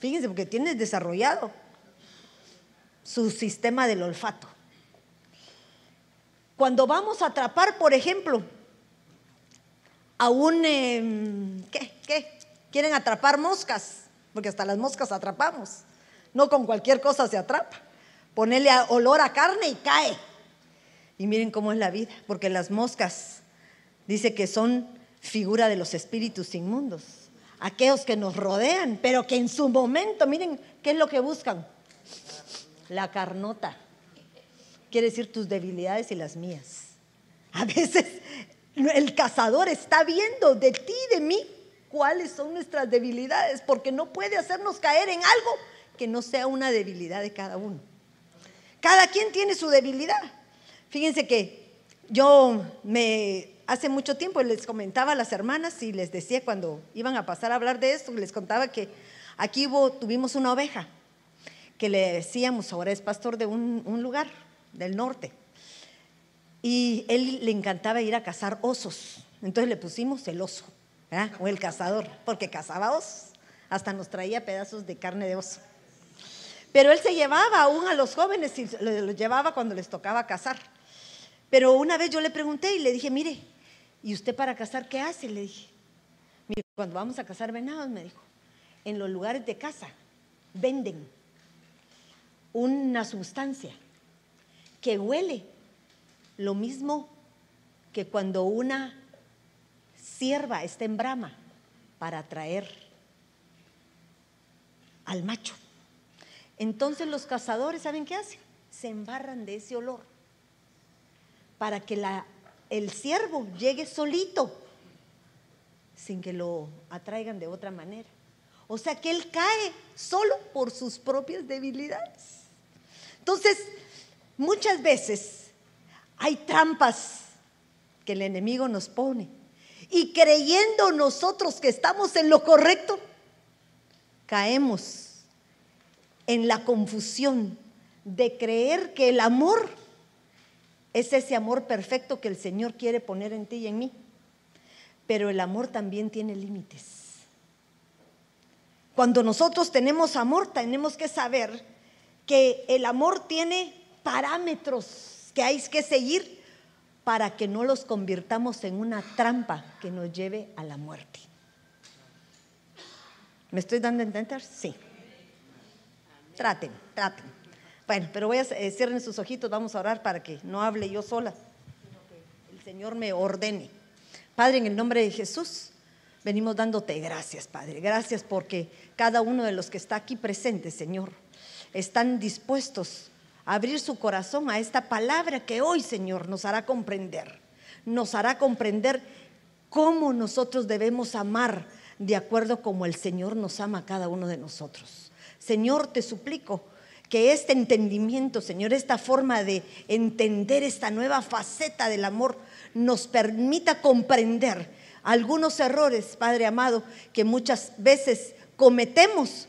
Fíjense, porque tiene desarrollado su sistema del olfato. Cuando vamos a atrapar, por ejemplo, a un... Em, ¿Qué? ¿Qué? Quieren atrapar moscas, porque hasta las moscas atrapamos. No con cualquier cosa se atrapa. Ponerle olor a carne y cae. Y miren cómo es la vida, porque las moscas dice que son figura de los espíritus inmundos, aquellos que nos rodean, pero que en su momento, miren, ¿qué es lo que buscan? La carnota. Quiere decir tus debilidades y las mías. A veces el cazador está viendo de ti y de mí cuáles son nuestras debilidades, porque no puede hacernos caer en algo que no sea una debilidad de cada uno. Cada quien tiene su debilidad. Fíjense que yo me hace mucho tiempo les comentaba a las hermanas y les decía cuando iban a pasar a hablar de esto, les contaba que aquí tuvimos una oveja que le decíamos, ahora es pastor de un, lugar del norte. Y él le encantaba ir a cazar osos. Entonces le pusimos el oso o el cazador, porque cazaba osos, hasta nos traía pedazos de carne de oso. Pero él se llevaba aún a los jóvenes y los llevaba cuando les tocaba cazar. Pero una vez yo le pregunté y le dije, mire, ¿y usted para cazar qué hace? Le dije, cuando vamos a cazar venados, me dijo, en los lugares de caza venden una sustancia que huele lo mismo que cuando una sierva está en brama para atraer al macho. Entonces los cazadores, ¿saben qué hacen? Se embarran de ese olor para que la, el ciervo llegue solito, sin que lo atraigan de otra manera. O sea que él cae solo por sus propias debilidades. Entonces, muchas veces hay trampas que el enemigo nos pone y creyendo nosotros que estamos en lo correcto, caemos en la confusión de creer que el amor es ese amor perfecto que el Señor quiere poner en ti y en mí. Pero el amor también tiene límites. Cuando nosotros tenemos amor, tenemos que saber que el amor tiene parámetros que hay que seguir para que no los convirtamos en una trampa que nos lleve a la muerte. ¿Me estoy dando a entender? Sí. Traten, traten. Bueno, pero voy a eh, cierren sus ojitos, vamos a orar para que no hable yo sola, sino que el Señor me ordene. Padre, en el nombre de Jesús, venimos dándote gracias, Padre. Gracias porque cada uno de los que está aquí presente, Señor, están dispuestos abrir su corazón a esta palabra que hoy, Señor, nos hará comprender. Nos hará comprender cómo nosotros debemos amar de acuerdo como el Señor nos ama a cada uno de nosotros. Señor, te suplico que este entendimiento, Señor, esta forma de entender esta nueva faceta del amor nos permita comprender algunos errores, Padre amado, que muchas veces cometemos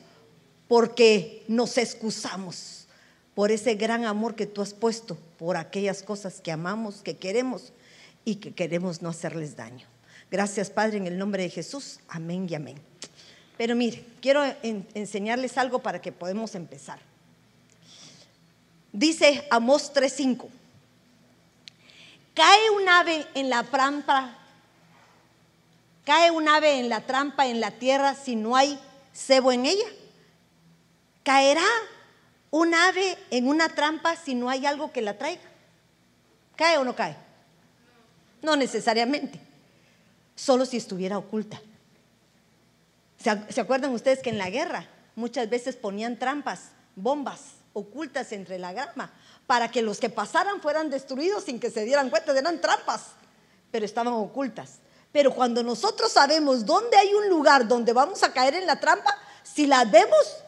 porque nos excusamos por ese gran amor que tú has puesto por aquellas cosas que amamos, que queremos y que queremos no hacerles daño. Gracias, Padre, en el nombre de Jesús. Amén y amén. Pero mire, quiero enseñarles algo para que podamos empezar. Dice Amós 3:5. Cae un ave en la trampa, cae un ave en la trampa en la tierra si no hay cebo en ella. Caerá un ave en una trampa si no hay algo que la traiga? ¿Cae o no cae? No necesariamente, solo si estuviera oculta. ¿Se acuerdan ustedes que en la guerra muchas veces ponían trampas, bombas ocultas entre la grama para que los que pasaran fueran destruidos sin que se dieran cuenta? Eran trampas, pero estaban ocultas. Pero cuando nosotros sabemos dónde hay un lugar donde vamos a caer en la trampa, si la vemos,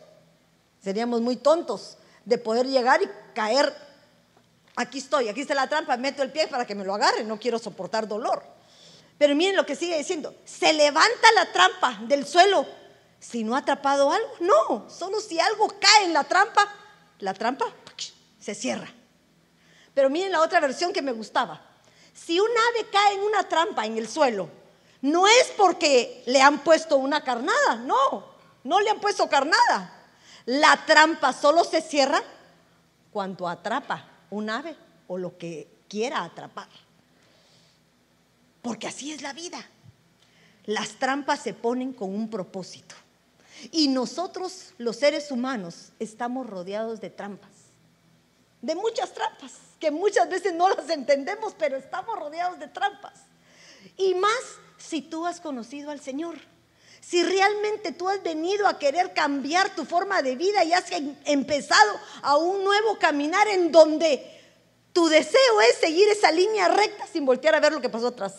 Seríamos muy tontos de poder llegar y caer. Aquí estoy, aquí está la trampa, meto el pie para que me lo agarre, no quiero soportar dolor. Pero miren lo que sigue diciendo, se levanta la trampa del suelo. Si no ha atrapado algo, no, solo si algo cae en la trampa, la trampa se cierra. Pero miren la otra versión que me gustaba. Si un ave cae en una trampa en el suelo, no es porque le han puesto una carnada, no, no le han puesto carnada. La trampa solo se cierra cuando atrapa un ave o lo que quiera atrapar. Porque así es la vida. Las trampas se ponen con un propósito. Y nosotros, los seres humanos, estamos rodeados de trampas. De muchas trampas, que muchas veces no las entendemos, pero estamos rodeados de trampas. Y más si tú has conocido al Señor. Si realmente tú has venido a querer cambiar tu forma de vida y has em, empezado a un nuevo caminar en donde tu deseo es seguir esa línea recta sin voltear a ver lo que pasó atrás.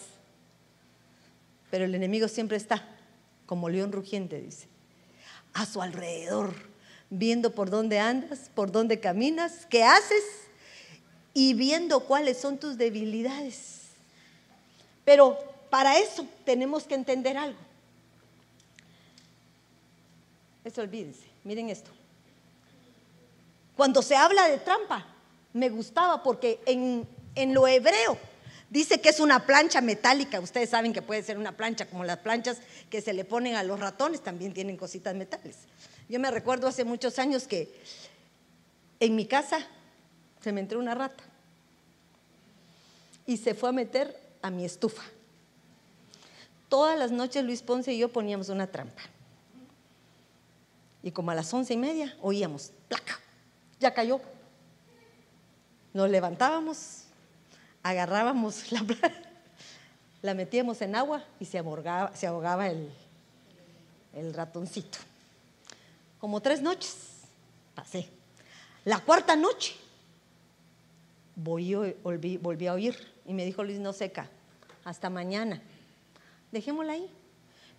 Pero el enemigo siempre está, como león rugiente, dice, a su alrededor, viendo por dónde andas, por dónde caminas, qué haces y viendo cuáles son tus debilidades. Pero para eso tenemos que entender algo. Eso olvídense, miren esto. Cuando se habla de trampa, me gustaba porque en, en lo hebreo dice que es una plancha metálica. Ustedes saben que puede ser una plancha como las planchas que se le ponen a los ratones, también tienen cositas metales. Yo me recuerdo hace muchos años que en mi casa se me entró una rata y se fue a meter a mi estufa. Todas las noches Luis Ponce y yo poníamos una trampa. Y como a las once y media oíamos, placa, ya cayó. Nos levantábamos, agarrábamos la la metíamos en agua y se ahogaba, se ahogaba el, el ratoncito. Como tres noches pasé. La cuarta noche volví, volví a oír y me dijo Luis, no seca, hasta mañana. Dejémosla ahí.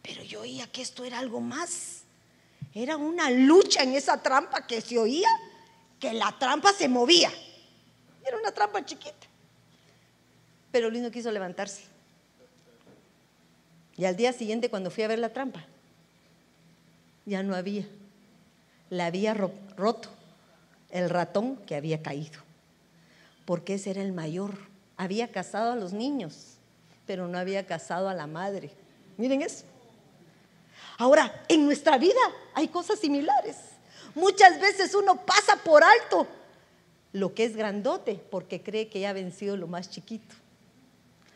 Pero yo oía que esto era algo más. Era una lucha en esa trampa que se oía, que la trampa se movía. Era una trampa chiquita. Pero Luis no quiso levantarse. Y al día siguiente, cuando fui a ver la trampa, ya no había. La había roto el ratón que había caído. Porque ese era el mayor. Había casado a los niños, pero no había casado a la madre. Miren eso. Ahora, en nuestra vida hay cosas similares. Muchas veces uno pasa por alto lo que es grandote porque cree que ya ha vencido lo más chiquito.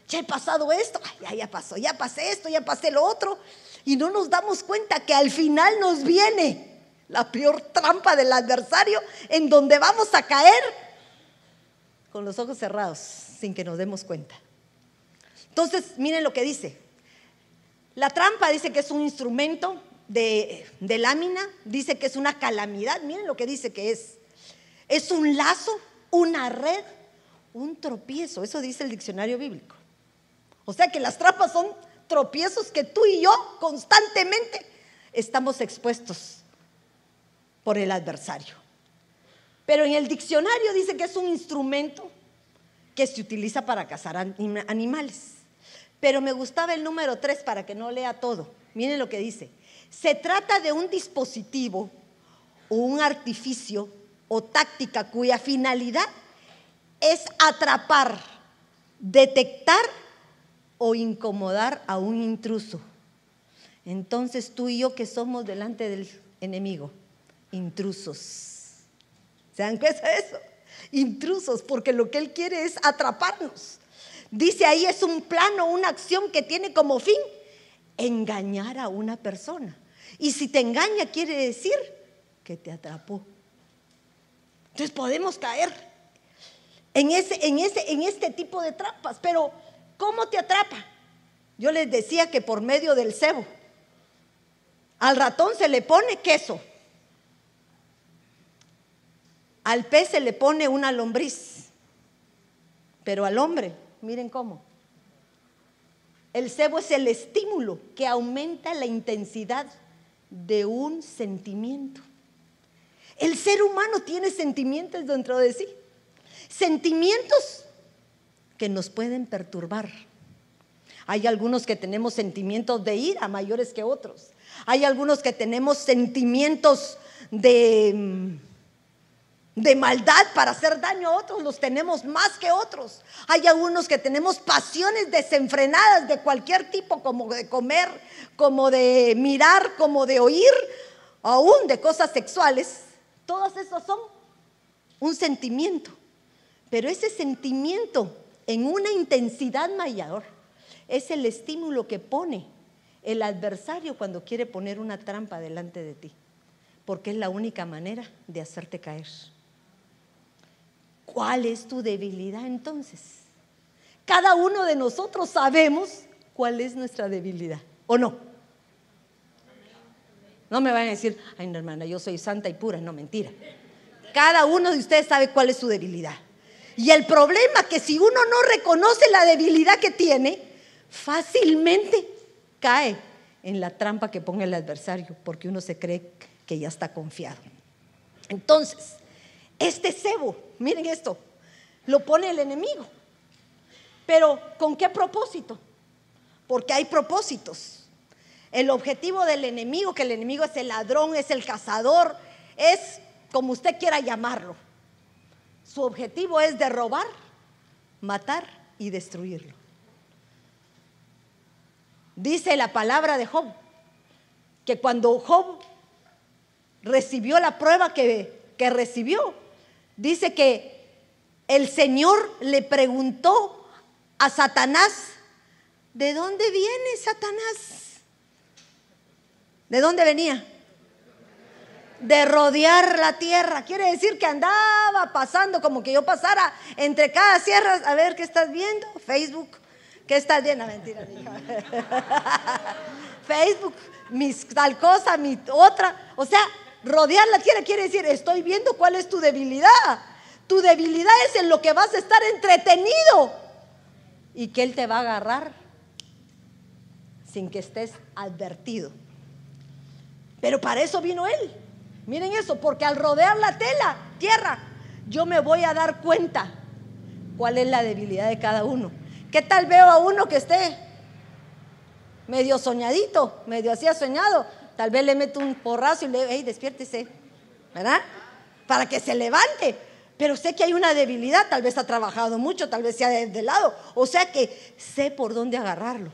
Ya he pasado esto, ya, ya pasó, ya pasé esto, ya pasé lo otro. Y no nos damos cuenta que al final nos viene la peor trampa del adversario en donde vamos a caer con los ojos cerrados sin que nos demos cuenta. Entonces, miren lo que dice. La trampa dice que es un instrumento de, lámina, dice que es una calamidad, miren lo que dice que es. Es un lazo, una red, un tropiezo, eso dice el diccionario bíblico. O sea que las trampas son tropiezos que tú y yo constantemente estamos expuestos por el adversario. Pero en el diccionario dice que es un instrumento que se utiliza para cazar animales. Pero me gustaba el número 3 para que no lea todo. Miren lo que dice. Se trata de un dispositivo o un artificio o táctica cuya finalidad es atrapar, detectar o incomodar a un intruso. Entonces tú y yo que somos delante del enemigo, intrusos. ¿Se dan cuenta de eso? Intrusos, porque lo que él quiere es atraparnos. Dice ahí es un plano, una acción que tiene como fin engañar a una persona. Y si te engaña quiere decir que te atrapó. Entonces podemos caer en, ese, en, ese, en este tipo de trampas. Pero ¿cómo te atrapa? Yo les decía que por medio del cebo. Al ratón se le pone queso. Al pez se le pone una lombriz. Pero al hombre Miren cómo. El cebo es el estímulo que aumenta la intensidad de un sentimiento. El ser humano tiene sentimientos dentro de sí. Sentimientos que nos pueden perturbar. Hay algunos que tenemos sentimientos de ira mayores que otros. Hay algunos que tenemos sentimientos de mm, de maldad para hacer daño a otros, los tenemos más que otros. Hay algunos que tenemos pasiones desenfrenadas de cualquier tipo, como de comer, como de mirar, como de oír. aún de cosas sexuales, todas esas son un sentimiento. Pero ese sentimiento en una intensidad mayor es el estímulo que pone el adversario cuando quiere poner una trampa delante de ti, porque es la única manera de hacerte caer. ¿Cuál es tu debilidad entonces? Cada uno de nosotros sabemos cuál es nuestra debilidad, ¿o no? No me van a decir, ay, hermana, yo soy santa y pura, no, mentira. Cada uno de ustedes sabe cuál es su debilidad. Y el problema es que si uno no reconoce la debilidad que tiene, fácilmente cae en la trampa que pone el adversario, porque uno se cree que ya está confiado. Entonces, este cebo, miren esto, lo pone el enemigo. Pero ¿con qué propósito? Porque hay propósitos. El objetivo del enemigo, que el enemigo es el ladrón, es el cazador, es como usted quiera llamarlo. Su objetivo es de robar, matar y destruirlo. Dice la palabra de Job que cuando Job recibió la prueba que, que recibió, dice que el Señor le preguntó a Satanás, ¿de dónde viene Satanás? ¿De dónde venía? De rodear la tierra. Quiere decir que andaba pasando como que yo pasara entre cada sierra. A ver, ¿qué estás viendo? Facebook. ¿Qué estás viendo? Mentira, Facebook, mis tal cosa, mi otra. O sea, rodear la tierra quiere decir, estoy viendo cuál es tu debilidad. Tu debilidad es en lo que vas a estar entretenido y que Él te va a agarrar sin que estés advertido. Pero para eso vino Él. Miren eso, porque al rodear la tela, tierra, yo me voy a dar cuenta cuál es la debilidad de cada uno. ¿Qué tal veo a uno que esté medio soñadito, medio así soñado? Tal vez le meto un porrazo y le digo, hey, despiértese, ¿verdad? Para que se levante. Pero sé que hay una debilidad, tal vez ha trabajado mucho, tal vez sea de, de lado. O sea que sé por dónde agarrarlo.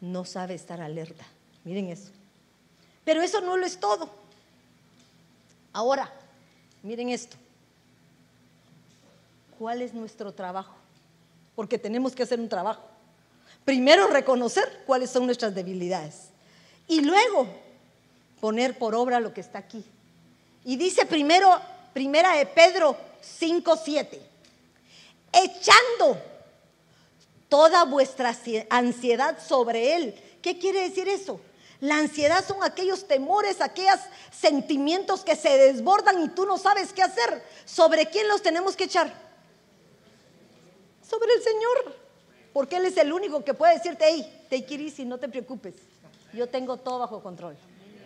No sabe estar alerta. Miren eso. Pero eso no lo es todo. Ahora, miren esto. ¿Cuál es nuestro trabajo? Porque tenemos que hacer un trabajo. Primero reconocer cuáles son nuestras debilidades. Y luego poner por obra lo que está aquí. Y dice primero, primera de Pedro 5, 7, echando toda vuestra ansiedad sobre Él. ¿Qué quiere decir eso? La ansiedad son aquellos temores, aquellos sentimientos que se desbordan y tú no sabes qué hacer. ¿Sobre quién los tenemos que echar? Sobre el Señor. Porque Él es el único que puede decirte, hey, te it no te preocupes yo tengo todo bajo control.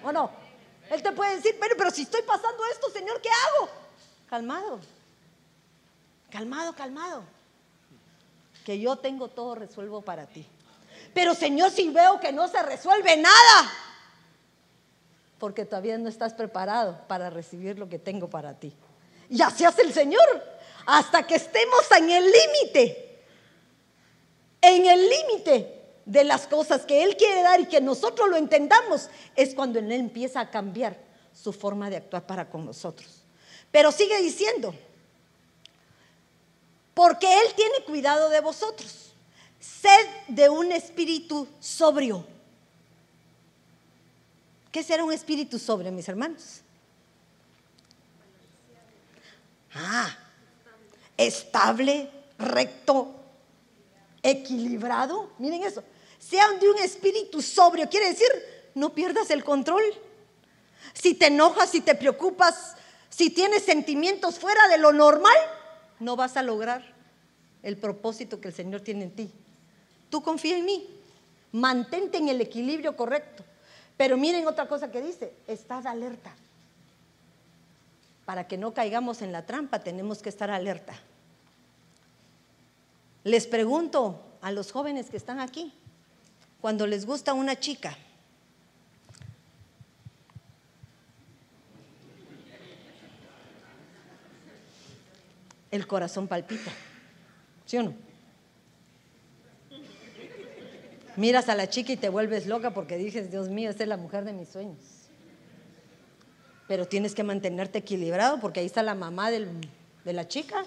¿O no? Él te puede decir, pero, pero si estoy pasando esto, Señor, ¿qué hago? Calmado. Calmado, calmado. Que yo tengo todo resuelvo para ti. Pero Señor, si veo que no se resuelve nada, porque todavía no estás preparado para recibir lo que tengo para ti. Y así hace el Señor, hasta que estemos en el límite. En el límite de las cosas que Él quiere dar y que nosotros lo entendamos, es cuando Él empieza a cambiar su forma de actuar para con nosotros. Pero sigue diciendo, porque Él tiene cuidado de vosotros, sed de un espíritu sobrio. ¿Qué será un espíritu sobrio, mis hermanos? Ah, estable, recto, equilibrado. Miren eso sean de un espíritu sobrio. Quiere decir, no pierdas el control. Si te enojas, si te preocupas, si tienes sentimientos fuera de lo normal, no vas a lograr el propósito que el Señor tiene en ti. Tú confía en mí. Mantente en el equilibrio correcto. Pero miren otra cosa que dice, estás alerta. Para que no caigamos en la trampa tenemos que estar alerta. Les pregunto a los jóvenes que están aquí, cuando les gusta una chica. El corazón palpita, ¿sí o no? Miras a la chica y te vuelves loca porque dices, Dios mío, esta es la mujer de mis sueños. Pero tienes que mantenerte equilibrado porque ahí está la mamá de la chica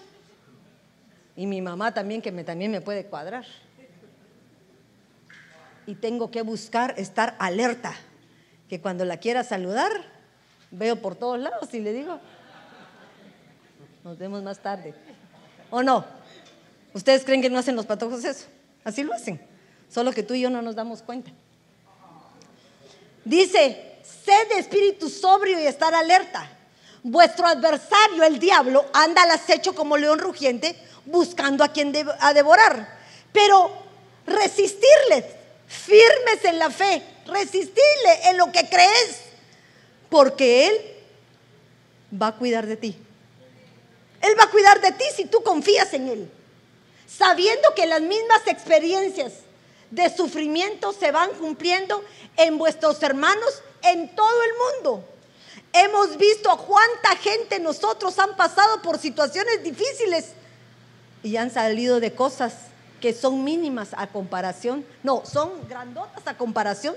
y mi mamá también que me, también me puede cuadrar. Y tengo que buscar estar alerta, que cuando la quiera saludar, veo por todos lados y le digo, nos vemos más tarde. ¿O no? ¿Ustedes creen que no hacen los patojos eso? Así lo hacen. Solo que tú y yo no nos damos cuenta. Dice, sed de espíritu sobrio y estar alerta. Vuestro adversario, el diablo, anda al acecho como león rugiente, buscando a quien a devorar. Pero resistirles, firmes en la fe, resistirle en lo que crees, porque Él va a cuidar de ti. Él va a cuidar de ti si tú confías en Él, sabiendo que las mismas experiencias de sufrimiento se van cumpliendo en vuestros hermanos en todo el mundo. Hemos visto cuánta gente nosotros han pasado por situaciones difíciles y han salido de cosas que son mínimas a comparación, no, son grandotas a comparación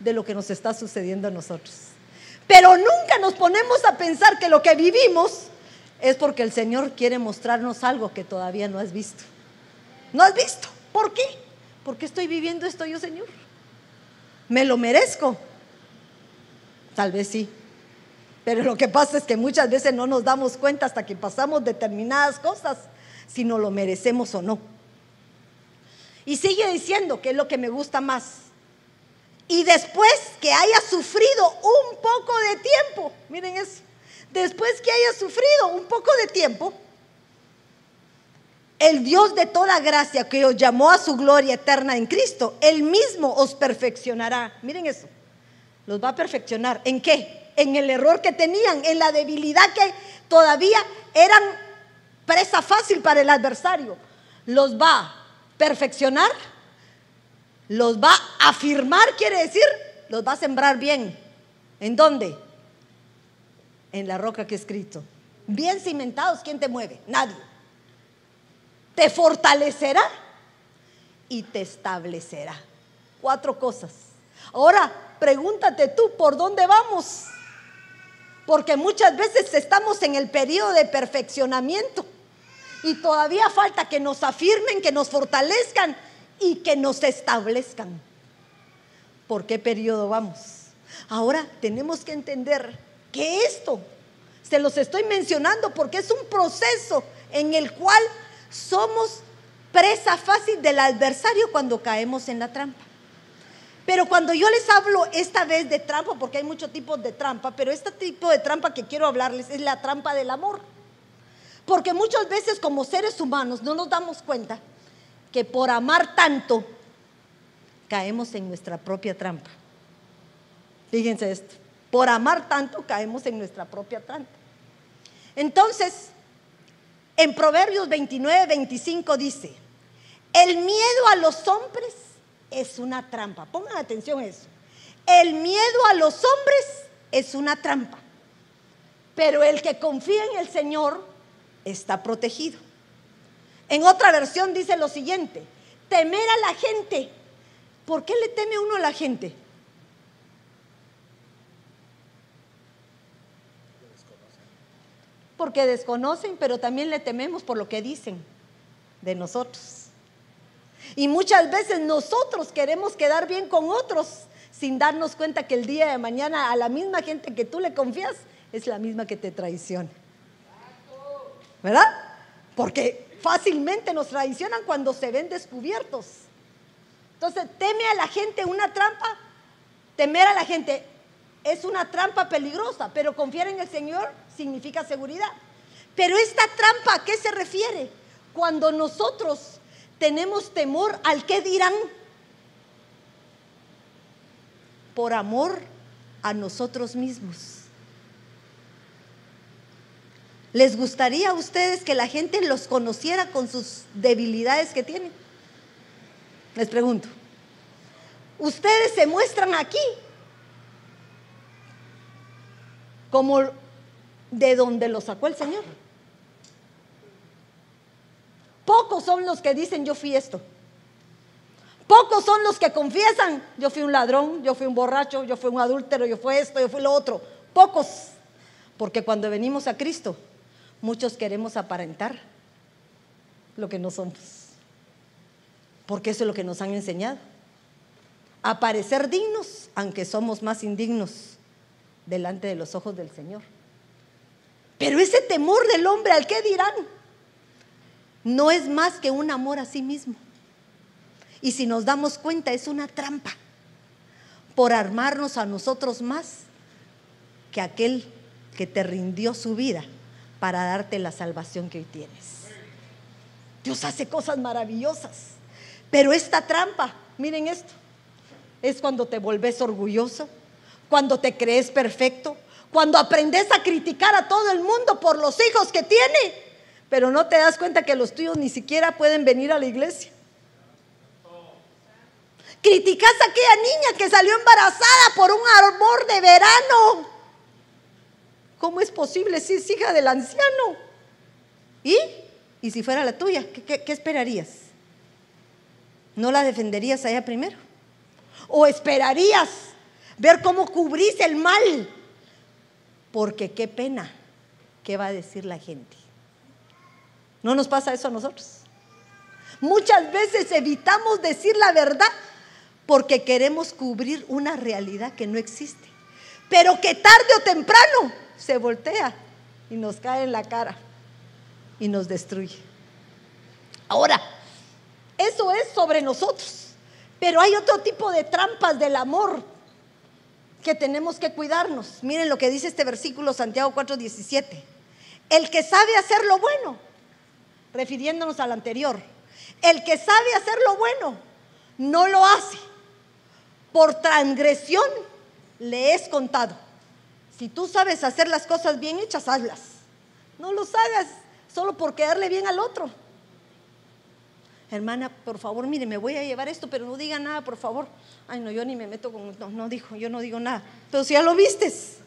de lo que nos está sucediendo a nosotros. Pero nunca nos ponemos a pensar que lo que vivimos es porque el Señor quiere mostrarnos algo que todavía no has visto. No has visto. ¿Por qué? ¿Por qué estoy viviendo esto yo, Señor? ¿Me lo merezco? Tal vez sí. Pero lo que pasa es que muchas veces no nos damos cuenta hasta que pasamos determinadas cosas, si no lo merecemos o no. Y sigue diciendo que es lo que me gusta más. Y después que haya sufrido un poco de tiempo, miren eso, después que haya sufrido un poco de tiempo, el Dios de toda gracia que os llamó a su gloria eterna en Cristo, Él mismo os perfeccionará. Miren eso, los va a perfeccionar. ¿En qué? En el error que tenían, en la debilidad que todavía eran presa fácil para el adversario. Los va a perfeccionar, los va a afirmar, quiere decir, los va a sembrar bien. ¿En dónde? En la roca que he escrito. Bien cimentados, ¿quién te mueve? Nadie te fortalecerá y te establecerá. Cuatro cosas. Ahora, pregúntate tú, ¿por dónde vamos? Porque muchas veces estamos en el periodo de perfeccionamiento y todavía falta que nos afirmen, que nos fortalezcan y que nos establezcan. ¿Por qué periodo vamos? Ahora tenemos que entender que esto, se los estoy mencionando porque es un proceso en el cual somos presa fácil del adversario cuando caemos en la trampa. Pero cuando yo les hablo esta vez de trampa, porque hay muchos tipos de trampa, pero este tipo de trampa que quiero hablarles es la trampa del amor. Porque muchas veces como seres humanos no nos damos cuenta que por amar tanto caemos en nuestra propia trampa. Fíjense esto, por amar tanto caemos en nuestra propia trampa. Entonces, en Proverbios 29, 25 dice, el miedo a los hombres es una trampa. Pongan atención a eso. El miedo a los hombres es una trampa. Pero el que confía en el Señor está protegido. En otra versión dice lo siguiente, temer a la gente. ¿Por qué le teme uno a la gente? Porque desconocen, pero también le tememos por lo que dicen de nosotros. Y muchas veces nosotros queremos quedar bien con otros sin darnos cuenta que el día de mañana a la misma gente que tú le confías es la misma que te traiciona. ¿Verdad? Porque fácilmente nos traicionan cuando se ven descubiertos. Entonces, teme a la gente una trampa, temer a la gente es una trampa peligrosa, pero confiar en el Señor significa seguridad. Pero esta trampa, ¿a qué se refiere? Cuando nosotros tenemos temor al que dirán por amor a nosotros mismos. ¿Les gustaría a ustedes que la gente los conociera con sus debilidades que tienen? Les pregunto. Ustedes se muestran aquí como de donde lo sacó el Señor. Pocos son los que dicen yo fui esto. Pocos son los que confiesan yo fui un ladrón, yo fui un borracho, yo fui un adúltero, yo fui esto, yo fui lo otro. Pocos. Porque cuando venimos a Cristo, muchos queremos aparentar lo que no somos. Porque eso es lo que nos han enseñado. A parecer dignos, aunque somos más indignos delante de los ojos del Señor. Pero ese temor del hombre al que dirán no es más que un amor a sí mismo. Y si nos damos cuenta, es una trampa por armarnos a nosotros más que aquel que te rindió su vida para darte la salvación que hoy tienes. Dios hace cosas maravillosas, pero esta trampa, miren esto, es cuando te volves orgulloso, cuando te crees perfecto, cuando aprendes a criticar a todo el mundo por los hijos que tiene, pero no te das cuenta que los tuyos ni siquiera pueden venir a la iglesia. Criticas a aquella niña que salió embarazada por un amor de verano. ¿Cómo es posible si es hija del anciano? ¿Y? ¿Y si fuera la tuya? ¿Qué, qué esperarías? ¿No la defenderías allá primero? ¿O esperarías ver cómo cubrís el mal? Porque qué pena, ¿qué va a decir la gente? ¿No nos pasa eso a nosotros? Muchas veces evitamos decir la verdad porque queremos cubrir una realidad que no existe, pero que tarde o temprano se voltea y nos cae en la cara y nos destruye. Ahora, eso es sobre nosotros, pero hay otro tipo de trampas del amor que tenemos que cuidarnos. Miren lo que dice este versículo Santiago 4:17. El que sabe hacer lo bueno, refiriéndonos al anterior, el que sabe hacer lo bueno, no lo hace por transgresión le es contado. Si tú sabes hacer las cosas bien hechas, hazlas. No los hagas solo por quedarle bien al otro. Hermana, por favor, mire, me voy a llevar esto, pero no diga nada, por favor. Ay, no, yo ni me meto con... No, no dijo, yo no digo nada. Pero si ya lo vistes.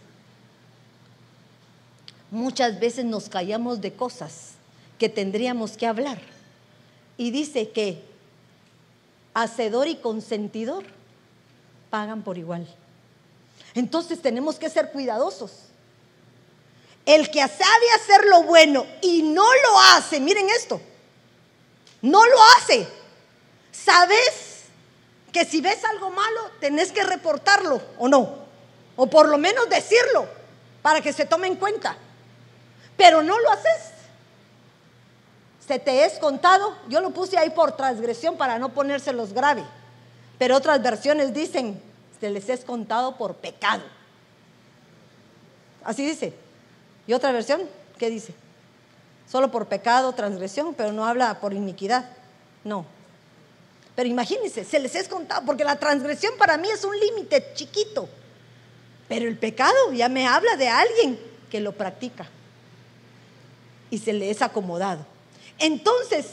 Muchas veces nos callamos de cosas que tendríamos que hablar. Y dice que hacedor y consentidor pagan por igual. Entonces tenemos que ser cuidadosos. El que sabe hacer lo bueno y no lo hace, miren esto, no lo hace. ¿Sabes que si ves algo malo, tenés que reportarlo o no? O por lo menos decirlo para que se tome en cuenta. Pero no lo haces. Se te es contado, yo lo puse ahí por transgresión para no ponérselos grave. Pero otras versiones dicen, se les es contado por pecado. Así dice. ¿Y otra versión? ¿Qué dice? Solo por pecado, transgresión, pero no habla por iniquidad. No. Pero imagínense, se les es contado, porque la transgresión para mí es un límite chiquito. Pero el pecado ya me habla de alguien que lo practica y se le es acomodado. Entonces,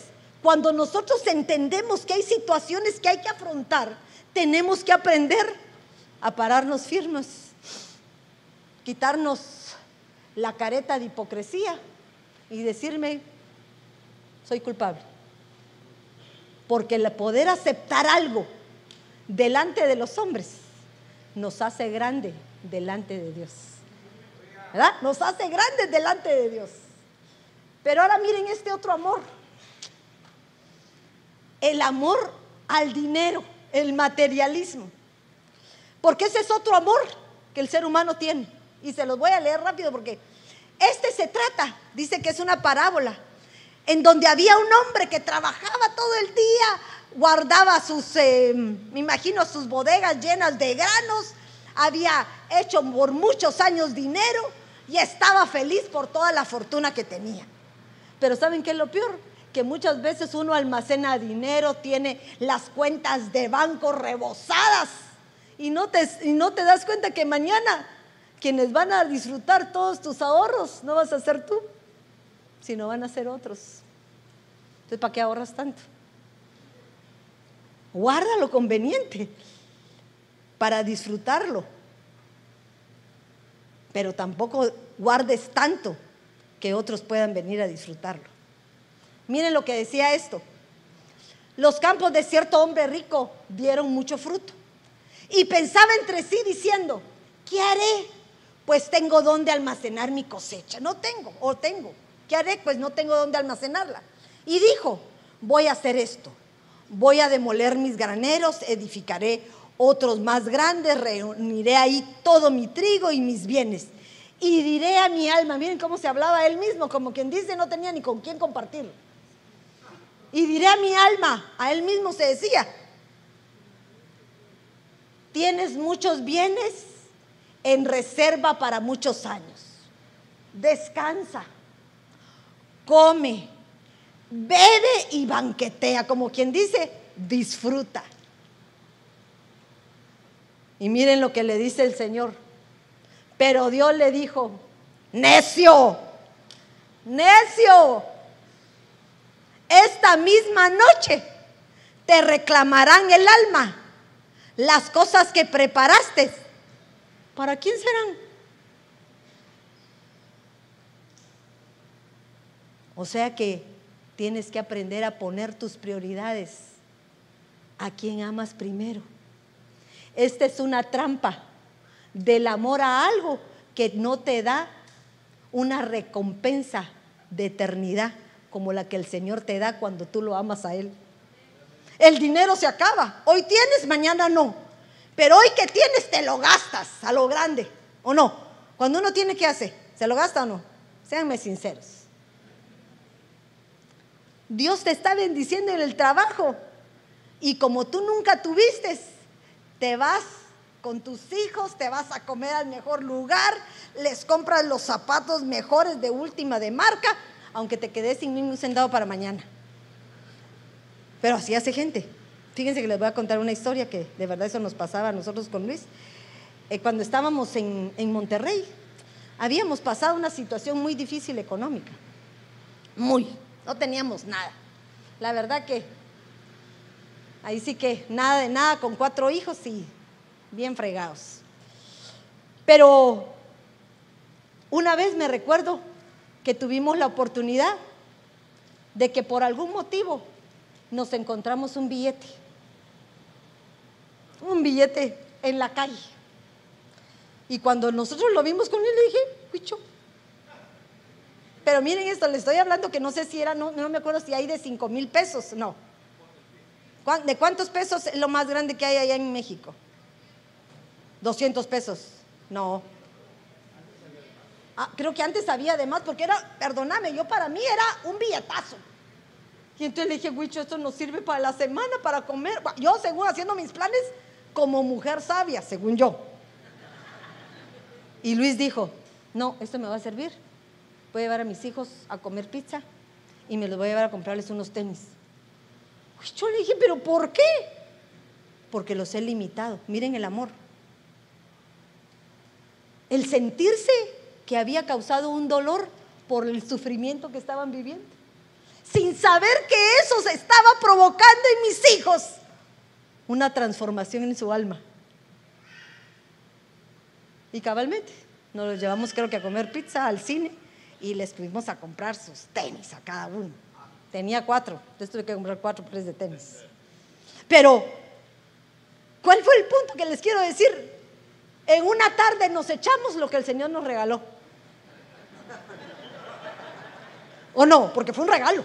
cuando nosotros entendemos que hay situaciones que hay que afrontar, tenemos que aprender a pararnos firmes, quitarnos la careta de hipocresía y decirme, soy culpable. Porque el poder aceptar algo delante de los hombres nos hace grande delante de Dios. ¿Verdad? Nos hace grandes delante de Dios. Pero ahora miren este otro amor el amor al dinero, el materialismo. Porque ese es otro amor que el ser humano tiene. Y se los voy a leer rápido porque este se trata, dice que es una parábola, en donde había un hombre que trabajaba todo el día, guardaba sus, eh, me imagino, sus bodegas llenas de granos, había hecho por muchos años dinero y estaba feliz por toda la fortuna que tenía. Pero ¿saben qué es lo peor? que muchas veces uno almacena dinero, tiene las cuentas de banco rebosadas y no te, no te das cuenta que mañana quienes van a disfrutar todos tus ahorros no vas a ser tú, sino van a ser otros. Entonces, ¿para qué ahorras tanto? Guarda lo conveniente para disfrutarlo, pero tampoco guardes tanto que otros puedan venir a disfrutarlo. Miren lo que decía esto. Los campos de cierto hombre rico dieron mucho fruto. Y pensaba entre sí diciendo, ¿qué haré? Pues tengo donde almacenar mi cosecha. No tengo, o tengo. ¿Qué haré? Pues no tengo donde almacenarla. Y dijo, voy a hacer esto. Voy a demoler mis graneros, edificaré otros más grandes, reuniré ahí todo mi trigo y mis bienes. Y diré a mi alma, miren cómo se hablaba él mismo, como quien dice no tenía ni con quién compartirlo. Y diré a mi alma, a él mismo se decía, tienes muchos bienes en reserva para muchos años. Descansa, come, bebe y banquetea, como quien dice, disfruta. Y miren lo que le dice el Señor. Pero Dios le dijo, necio, necio, esta misma noche te reclamarán el alma las cosas que preparaste ¿Para quién serán? O sea que tienes que aprender a poner tus prioridades a quien amas primero. Esta es una trampa del amor a algo que no te da una recompensa de eternidad como la que el Señor te da cuando tú lo amas a Él. El dinero se acaba. Hoy tienes, mañana no. Pero hoy que tienes te lo gastas a lo grande, ¿o no? Cuando uno tiene que hacer, ¿se lo gasta o no? Séanme sinceros. Dios te está bendiciendo en el trabajo y como tú nunca tuviste, te vas con tus hijos, te vas a comer al mejor lugar, les compras los zapatos mejores de última de marca, aunque te quedes sin ningún centavo para mañana. Pero así hace gente. Fíjense que les voy a contar una historia que de verdad eso nos pasaba a nosotros con Luis. Eh, cuando estábamos en, en Monterrey, habíamos pasado una situación muy difícil económica. Muy. No teníamos nada. La verdad que ahí sí que nada de nada con cuatro hijos y bien fregados. Pero una vez me recuerdo que tuvimos la oportunidad de que por algún motivo nos encontramos un billete un billete en la calle. Y cuando nosotros lo vimos con él, le dije, picho. Pero miren esto, le estoy hablando que no sé si era, no, no me acuerdo si hay de 5 mil pesos, no. ¿De cuántos pesos es lo más grande que hay allá en México? 200 pesos, no. Ah, creo que antes había además, porque era, perdóname, yo para mí era un billetazo. Y entonces le dije, Huicho, esto nos sirve para la semana, para comer. Yo, según haciendo mis planes, como mujer sabia, según yo. Y Luis dijo, no, esto me va a servir. Voy a llevar a mis hijos a comer pizza y me los voy a llevar a comprarles unos tenis. Yo le dije, pero ¿por qué? Porque los he limitado. Miren el amor. El sentirse que había causado un dolor por el sufrimiento que estaban viviendo. Sin saber que eso se estaba provocando en mis hijos una transformación en su alma. Y cabalmente, nos los llevamos creo que a comer pizza al cine y les fuimos a comprar sus tenis a cada uno. Tenía cuatro, entonces tuve que comprar cuatro pares de tenis. Pero, ¿cuál fue el punto que les quiero decir? En una tarde nos echamos lo que el Señor nos regaló. ¿O no? Porque fue un regalo.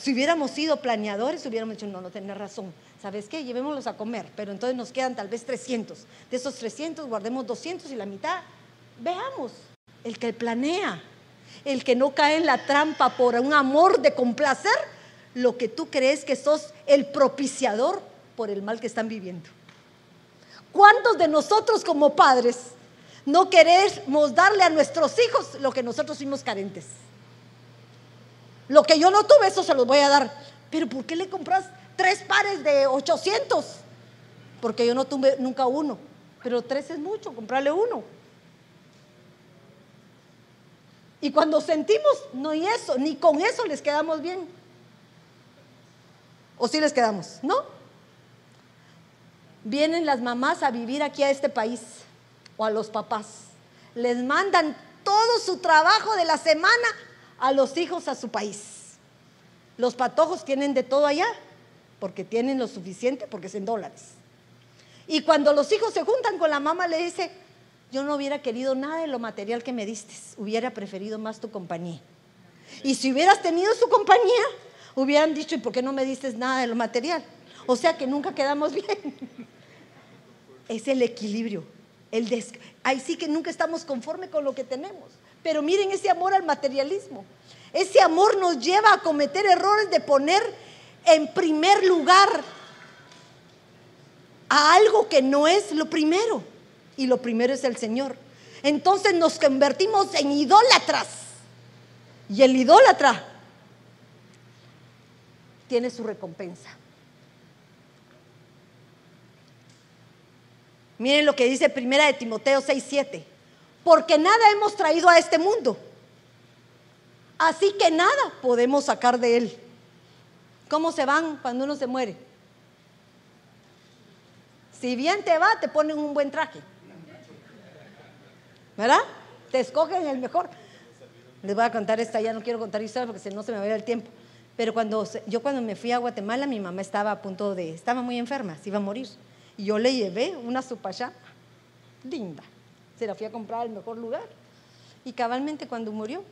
Si hubiéramos sido planeadores, hubiéramos dicho, no, no tenés razón. ¿Sabes qué? Llevémoslos a comer, pero entonces nos quedan tal vez 300. De esos 300 guardemos 200 y la mitad. Veamos, el que planea, el que no cae en la trampa por un amor de complacer, lo que tú crees que sos el propiciador por el mal que están viviendo. ¿Cuántos de nosotros como padres no queremos darle a nuestros hijos lo que nosotros fuimos carentes? Lo que yo no tuve, eso se los voy a dar. Pero ¿por qué le compras tres pares de 800? Porque yo no tuve nunca uno. Pero tres es mucho, comprarle uno. Y cuando sentimos, no y eso, ni con eso les quedamos bien. ¿O sí les quedamos? ¿No? Vienen las mamás a vivir aquí a este país o a los papás. Les mandan todo su trabajo de la semana a los hijos a su país. Los patojos tienen de todo allá, porque tienen lo suficiente, porque es en dólares. Y cuando los hijos se juntan con la mamá, le dice, yo no hubiera querido nada de lo material que me diste, hubiera preferido más tu compañía. Y si hubieras tenido su compañía, hubieran dicho, ¿y por qué no me diste nada de lo material? O sea que nunca quedamos bien. Es el equilibrio. El Ahí sí que nunca estamos conforme con lo que tenemos. Pero miren ese amor al materialismo. Ese amor nos lleva a cometer errores de poner en primer lugar a algo que no es lo primero. Y lo primero es el Señor. Entonces nos convertimos en idólatras. Y el idólatra tiene su recompensa. Miren lo que dice primera de Timoteo 6:7. Porque nada hemos traído a este mundo. Así que nada podemos sacar de él. ¿Cómo se van cuando uno se muere? Si bien te va, te ponen un buen traje. ¿Verdad? Te escogen el mejor. Les voy a contar esta, ya no quiero contar historia porque si no se me va a ir el tiempo. Pero cuando yo cuando me fui a Guatemala, mi mamá estaba a punto de, estaba muy enferma, se iba a morir. Y yo le llevé una supachá linda. Se la fui a comprar al mejor lugar. Y cabalmente cuando murió,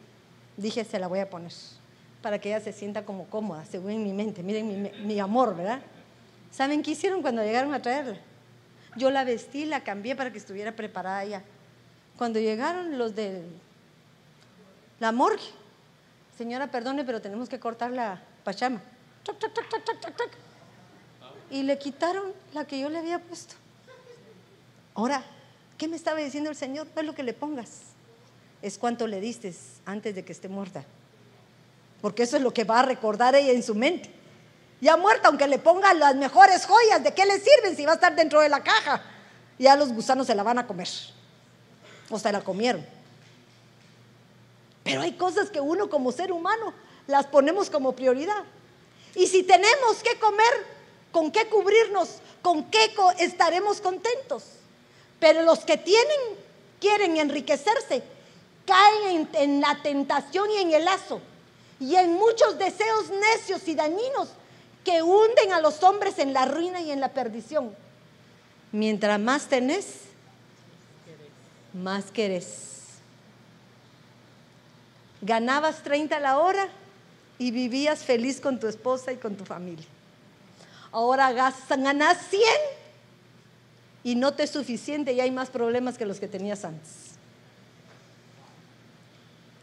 dije, se la voy a poner para que ella se sienta como cómoda, según mi mente. Miren mi, mi amor, ¿verdad? ¿Saben qué hicieron cuando llegaron a traerla? Yo la vestí, la cambié para que estuviera preparada ya. Cuando llegaron los de la morgue, señora, perdone, pero tenemos que cortar la pachama. y le quitaron la que yo le había puesto. Ahora, ¿qué me estaba diciendo el Señor? No es lo que le pongas, es cuánto le diste antes de que esté muerta. Porque eso es lo que va a recordar ella en su mente. Ya muerta, aunque le ponga las mejores joyas, ¿de qué le sirven si va a estar dentro de la caja? Ya los gusanos se la van a comer o se la comieron. Pero hay cosas que uno como ser humano las ponemos como prioridad. Y si tenemos que comer, ¿con qué cubrirnos? ¿Con qué estaremos contentos? Pero los que tienen, quieren enriquecerse, caen en, la tentación y en el lazo y en muchos deseos necios y dañinos que hunden a los hombres en la ruina y en la perdición. Mientras más tenés, más querés. Ganabas 30 a la hora y vivías feliz con tu esposa y con tu familia. Ahora ganas 100 y no te es suficiente y hay más problemas que los que tenías antes.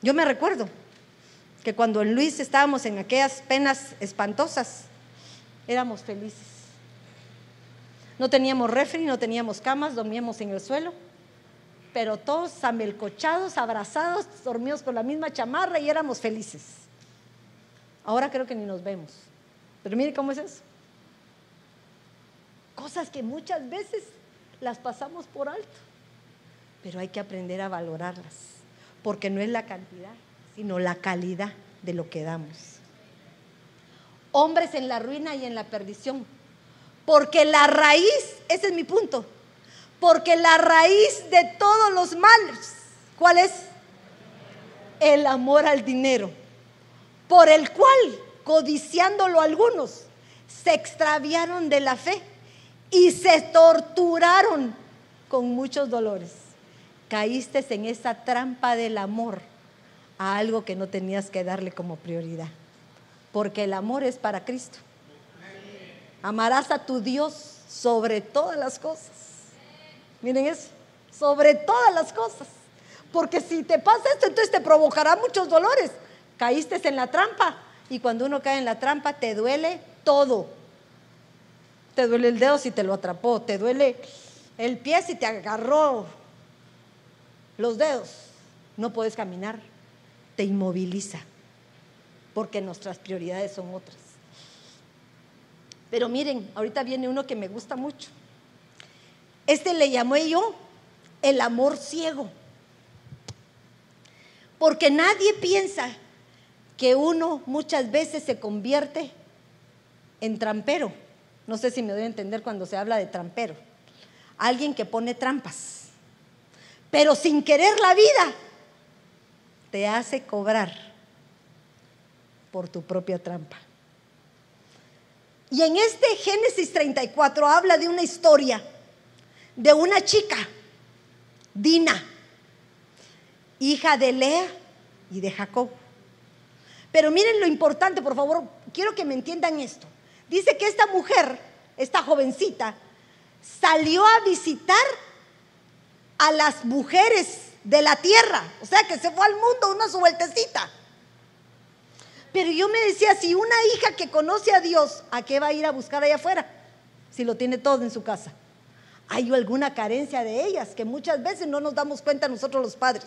Yo me recuerdo que cuando en Luis estábamos en aquellas penas espantosas, éramos felices. No teníamos refri, no teníamos camas, dormíamos en el suelo pero todos amelcochados, abrazados, dormidos con la misma chamarra y éramos felices. Ahora creo que ni nos vemos. Pero mire cómo es eso. Cosas que muchas veces las pasamos por alto, pero hay que aprender a valorarlas, porque no es la cantidad, sino la calidad de lo que damos. Hombres en la ruina y en la perdición, porque la raíz, ese es mi punto, porque la raíz de todos los males, ¿cuál es? El amor al dinero, por el cual, codiciándolo algunos, se extraviaron de la fe y se torturaron con muchos dolores. Caíste en esa trampa del amor a algo que no tenías que darle como prioridad, porque el amor es para Cristo. Amarás a tu Dios sobre todas las cosas Miren eso, sobre todas las cosas. Porque si te pasa esto, entonces te provocará muchos dolores. Caíste en la trampa y cuando uno cae en la trampa te duele todo. Te duele el dedo si te lo atrapó, te duele el pie si te agarró los dedos. No puedes caminar, te inmoviliza, porque nuestras prioridades son otras. Pero miren, ahorita viene uno que me gusta mucho. Este le llamé yo el amor ciego. Porque nadie piensa que uno muchas veces se convierte en trampero. No sé si me doy a entender cuando se habla de trampero. Alguien que pone trampas. Pero sin querer la vida, te hace cobrar por tu propia trampa. Y en este Génesis 34 habla de una historia de una chica Dina, hija de Lea y de Jacob. Pero miren lo importante, por favor, quiero que me entiendan esto. Dice que esta mujer, esta jovencita, salió a visitar a las mujeres de la tierra. O sea, que se fue al mundo una su vueltecita. Pero yo me decía, si una hija que conoce a Dios, ¿a qué va a ir a buscar allá afuera? Si lo tiene todo en su casa. Hay alguna carencia de ellas que muchas veces no nos damos cuenta nosotros los padres.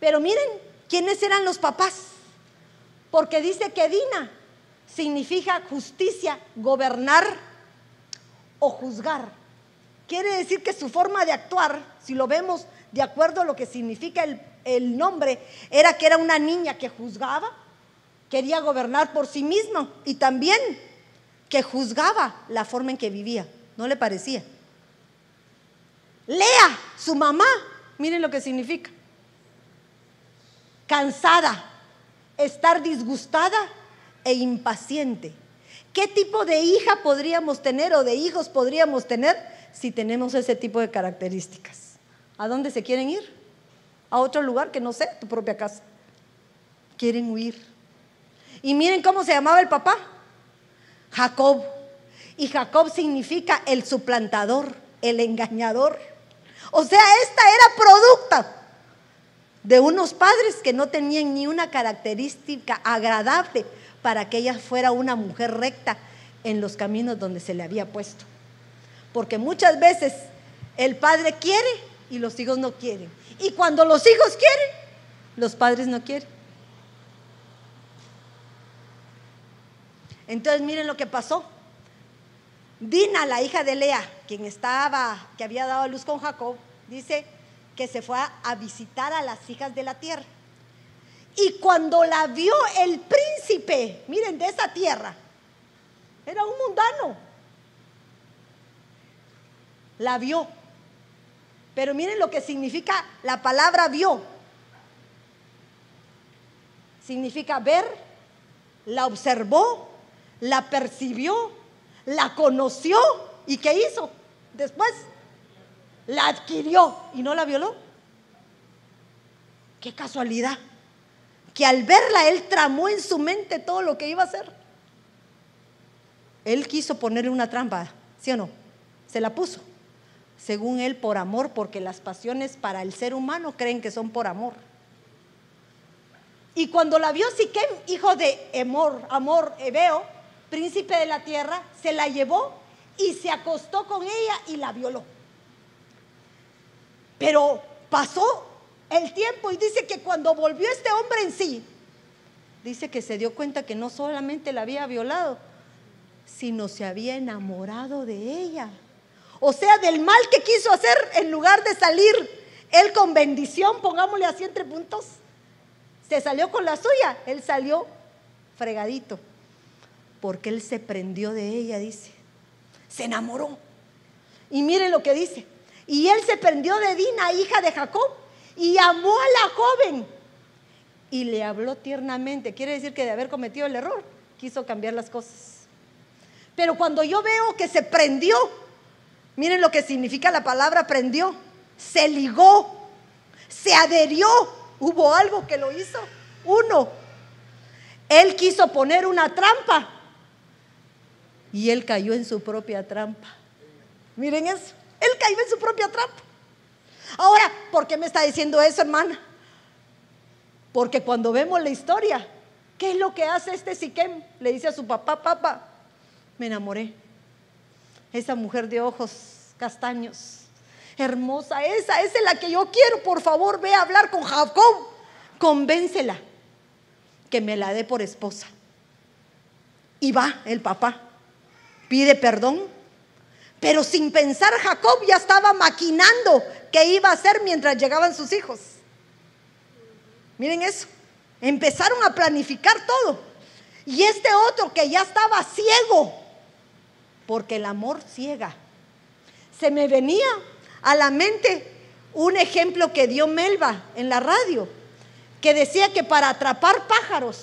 Pero miren, ¿quiénes eran los papás? Porque dice que Dina significa justicia, gobernar o juzgar. Quiere decir que su forma de actuar, si lo vemos de acuerdo a lo que significa el, nombre, era que era una niña que juzgaba, quería gobernar por sí misma y también que juzgaba la forma en que vivía. ¿No le parecía? Lea, su mamá, miren lo que significa. Cansada, estar disgustada e impaciente. ¿Qué tipo de hija podríamos tener o de hijos podríamos tener si tenemos ese tipo de características? ¿A dónde se quieren ir? A otro lugar que no sé, tu propia casa. Quieren huir. Y miren cómo se llamaba el papá. Jacob. Y Jacob significa el suplantador, el engañador. O sea, esta era producta de unos padres que no tenían ni una característica agradable para que ella fuera una mujer recta en los caminos donde se le había puesto. Porque muchas veces el padre quiere y los hijos no quieren. Y cuando los hijos quieren, los padres no quieren. Entonces miren lo que pasó. Dina, la hija de Lea, quien estaba, que había dado a luz con Jacob, dice que se fue a visitar a las hijas de la tierra. Y cuando la vio el miren, de esa tierra, era un mundano. La vio. Pero miren lo que significa la palabra vio. Significa ver, la observó, la percibió, la conoció y ¿qué hizo? Después la adquirió y no la violó. Qué casualidad que al verla él tramó en su mente todo lo que iba a hacer. Él quiso ponerle una trampa, ¿sí o no? Se la puso. Según él, por amor, porque las pasiones para el ser humano creen que son por amor. Y cuando la vio Siquem, hijo de Emor, Amor, Ebeo, príncipe de la tierra, se la llevó y se acostó con ella y la violó. Pero pasó el tiempo y dice que cuando volvió este hombre en sí, dice que se dio cuenta que no solamente la había violado, sino se había enamorado de ella. O sea, del mal que quiso hacer, en lugar de salir él con bendición, pongámosle así entre puntos, se salió con la suya, él salió fregadito, porque él se prendió de ella, dice, se enamoró. Y miren lo que dice, y él se prendió de Dina, hija de Jacob, y amó a la joven y le habló tiernamente. Quiere decir que de haber cometido el error, quiso cambiar las cosas. Pero cuando yo veo que se prendió, miren lo que significa la palabra prendió, se ligó, se adherió, hubo algo que lo hizo. Uno, él quiso poner una trampa y él cayó en su propia trampa. Miren eso, él cayó en su propia trampa. Ahora, ¿por qué me está diciendo eso, hermana? Porque cuando vemos la historia, ¿qué es lo que hace este Siquem? Le dice a su papá, papá, me enamoré. Esa mujer de ojos castaños, hermosa, esa, esa es la que yo quiero. Por favor, ve a hablar con Jacob. Convéncela que me la dé por esposa. Y va el papá, pide perdón, pero sin pensar Jacob ya estaba maquinando qué iba a hacer mientras llegaban sus hijos. Miren eso. Empezaron a planificar todo. Y este otro que ya estaba ciego, porque el amor ciega. Se me venía a la mente un ejemplo que dio Melba en la radio, que decía que para atrapar pájaros,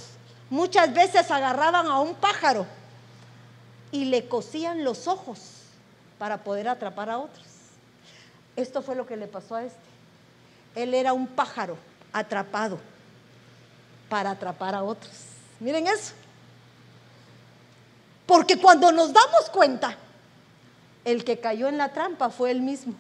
muchas veces agarraban a un pájaro y le cosían los ojos para poder atrapar a otros. Esto fue lo que le pasó a este. Él era un pájaro atrapado para atrapar a otros. Miren eso. Porque cuando nos damos cuenta, el que cayó en la trampa fue él mismo.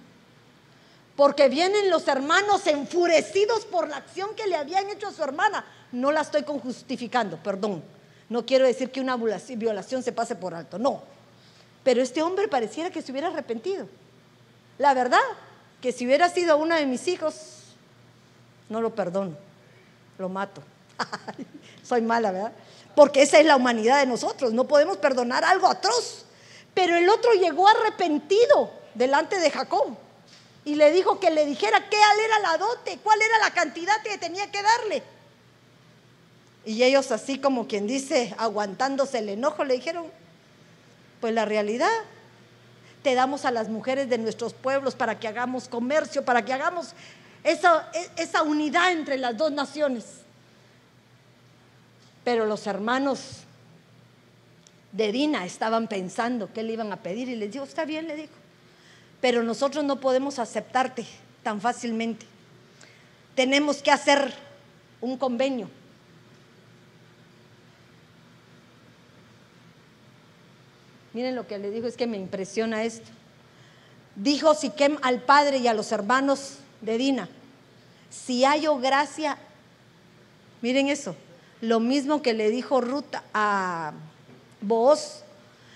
Porque vienen los hermanos enfurecidos por la acción que le habían hecho a su hermana. No la estoy justificando, perdón. No quiero decir que una violación se pase por alto, no. Pero este hombre pareciera que se hubiera arrepentido. La verdad, que si hubiera sido uno de mis hijos, no lo perdono, lo mato. Soy mala, ¿verdad? Porque esa es la humanidad de nosotros, no podemos perdonar algo atroz. Pero el otro llegó arrepentido delante de Jacob y le dijo que le dijera qué era la dote, cuál era la cantidad que tenía que darle. Y ellos así como quien dice, aguantándose el enojo, le dijeron, pues la realidad, te damos a las mujeres de nuestros pueblos para que hagamos comercio, para que hagamos esa, esa unidad entre las dos naciones. Pero los hermanos de Dina estaban pensando qué le iban a pedir y les dijo, está bien, le dijo, pero nosotros no podemos aceptarte tan fácilmente. Tenemos que hacer un convenio. Miren lo que le dijo, es que me impresiona esto. Dijo Siquem al padre y a los hermanos de Dina, si hallo gracia, miren eso, lo mismo que le dijo Ruth a vos,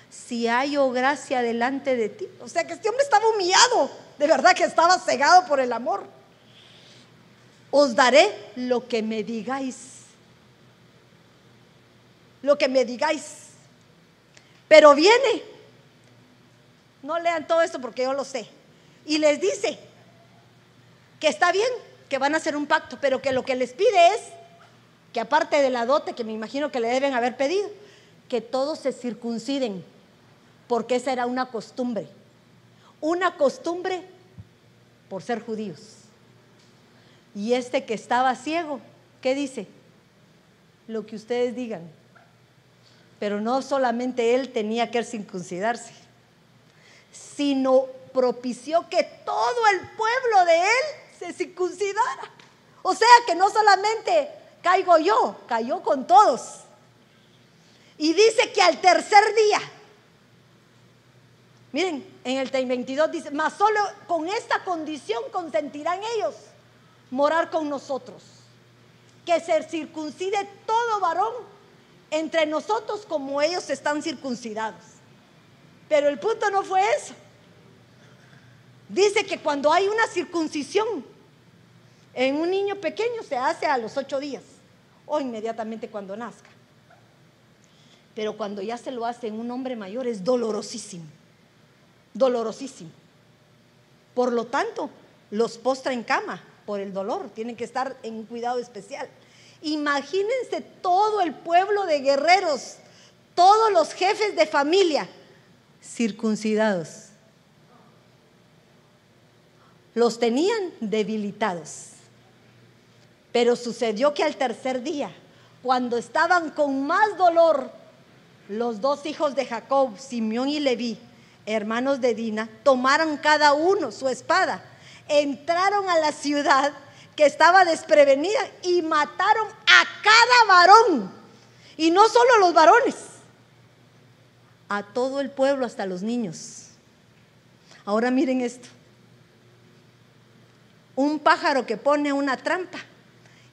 si hallo gracia delante de ti. O sea que este hombre estaba humillado, de verdad que estaba cegado por el amor. Os daré lo que me digáis. Lo que me digáis. Pero viene. No lean todo esto porque yo lo sé. Y les dice que está bien, que van a hacer un pacto, pero que lo que les pide es que aparte de la dote que me imagino que le deben haber pedido, que todos se circunciden, porque esa era una costumbre. Una costumbre por ser judíos. Y este que estaba ciego, ¿qué dice? Lo que ustedes digan. Pero no solamente él tenía que circuncidarse, sino propició que todo el pueblo de él se circuncidara. O sea que no solamente caigo yo, cayó con todos. Y dice que al tercer día, miren, en el 22 dice, mas solo con esta condición consentirán ellos morar con nosotros. Que se circuncide todo varón entre nosotros como ellos están circuncidados. Pero el punto no fue eso. Dice que cuando hay una circuncisión en un niño pequeño se hace a los ocho días o inmediatamente cuando nazca. Pero cuando ya se lo hace en un hombre mayor es dolorosísimo, dolorosísimo. Por lo tanto, los postra en cama por el dolor, tienen que estar en un cuidado especial. Imagínense todo el pueblo de guerreros, todos los jefes de familia circuncidados. Los tenían debilitados. Pero sucedió que al tercer día, cuando estaban con más dolor, los dos hijos de Jacob, Simeón y Leví, hermanos de Dina, tomaron cada uno su espada, entraron a la ciudad que estaba desprevenida y mataron a cada varón. Y no solo los varones, a todo el pueblo, hasta los niños. Ahora miren esto. Un pájaro que pone una trampa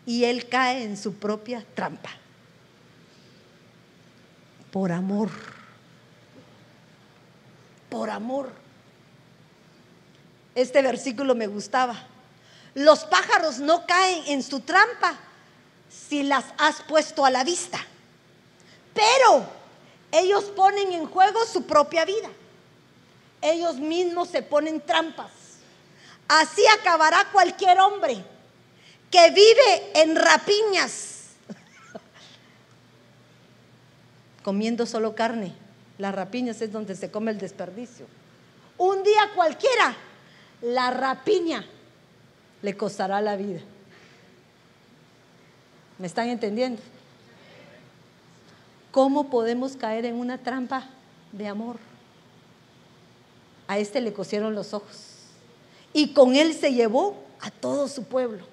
y él cae en su propia trampa. Por amor. Por amor. Este versículo me gustaba. Los pájaros no caen en su trampa si las has puesto a la vista. Pero ellos ponen en juego su propia vida. Ellos mismos se ponen trampas. Así acabará cualquier hombre que vive en rapiñas, comiendo solo carne. Las rapiñas es donde se come el desperdicio. Un día cualquiera, la rapiña le costará la vida. ¿Me están entendiendo? ¿Cómo podemos caer en una trampa de amor? A este le cosieron los ojos y con él se llevó a todo su pueblo.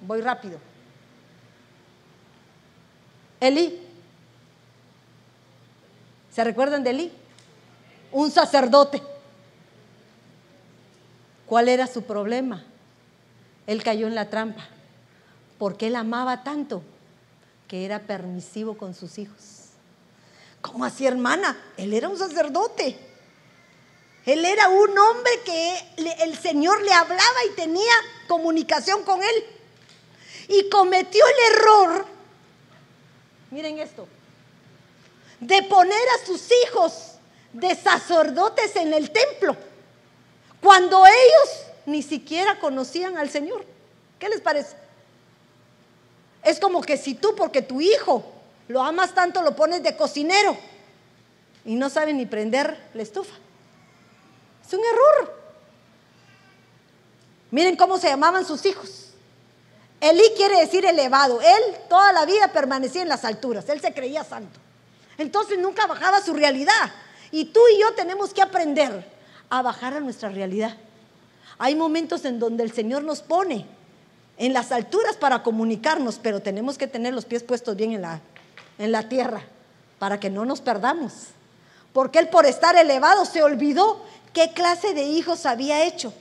Voy rápido. Elí. ¿Se recuerdan de Elí? Un sacerdote. ¿Cuál era su problema? Él cayó en la trampa porque él amaba tanto que era permisivo con sus hijos. ¿Cómo así, hermana? Él era un sacerdote. Él era un hombre que el Señor le hablaba y tenía comunicación con él. Y cometió el error, miren esto, de poner a sus hijos de sacerdotes en el templo, cuando ellos ni siquiera conocían al Señor. ¿Qué les parece? Es como que si tú, porque tu hijo lo amas tanto, lo pones de cocinero y no sabe ni prender la estufa. Es un error. Miren cómo se llamaban sus hijos. Elí quiere decir elevado. Él toda la vida permanecía en las alturas. Él se creía santo. Entonces nunca bajaba su realidad. Y tú y yo tenemos que aprender a bajar a nuestra realidad. Hay momentos en donde el Señor nos pone en las alturas para comunicarnos, pero tenemos que tener los pies puestos bien en la, en la tierra para que no nos perdamos. Porque él por estar elevado se olvidó qué clase de hijos había hecho.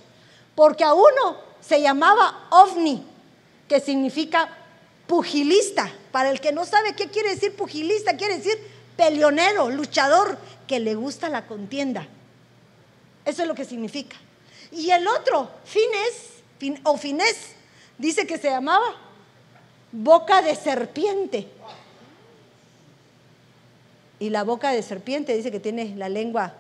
Porque a uno se llamaba ovni, que significa pugilista. Para el que no sabe qué quiere decir pugilista, quiere decir peleonero, luchador, que le gusta la contienda. Eso es lo que significa. Y el otro, Fines, o Finés, dice que se llamaba boca de serpiente. Y la boca de serpiente dice que tiene la lengua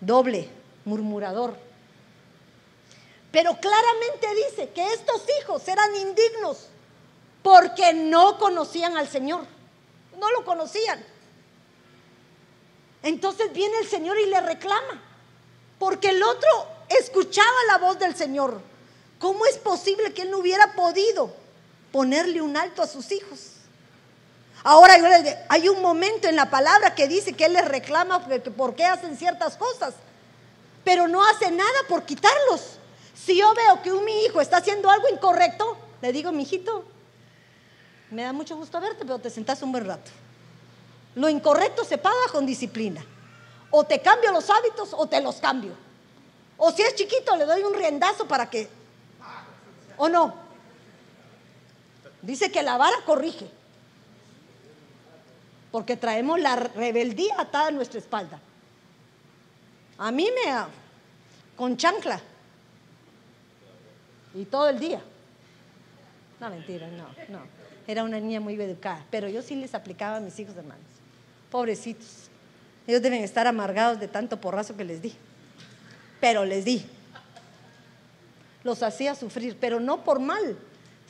doble, murmurador. Pero claramente dice que estos hijos eran indignos porque no conocían al Señor. No lo conocían. Entonces viene el Señor y le reclama. Porque el otro escuchaba la voz del Señor. ¿Cómo es posible que él no hubiera podido ponerle un alto a sus hijos? Ahora hay un momento en la palabra que dice que él les reclama por qué hacen ciertas cosas, pero no hace nada por quitarlos. Si yo veo que un, mi hijo está haciendo algo incorrecto, le digo, mi hijito, me da mucho gusto verte, pero te sentás un buen rato. Lo incorrecto se paga con disciplina. O te cambio los hábitos o te los cambio. O si es chiquito, le doy un riendazo para que... ¿O no? Dice que la vara corrige. Porque traemos la rebeldía atada a nuestra espalda. A mí me... con chancla. Y todo el día. No, mentira, no, no. Era una niña muy educada. Pero yo sí les aplicaba a mis hijos hermanos. Pobrecitos. Ellos deben estar amargados de tanto porrazo que les di pero les di. Los hacía sufrir, pero no por mal,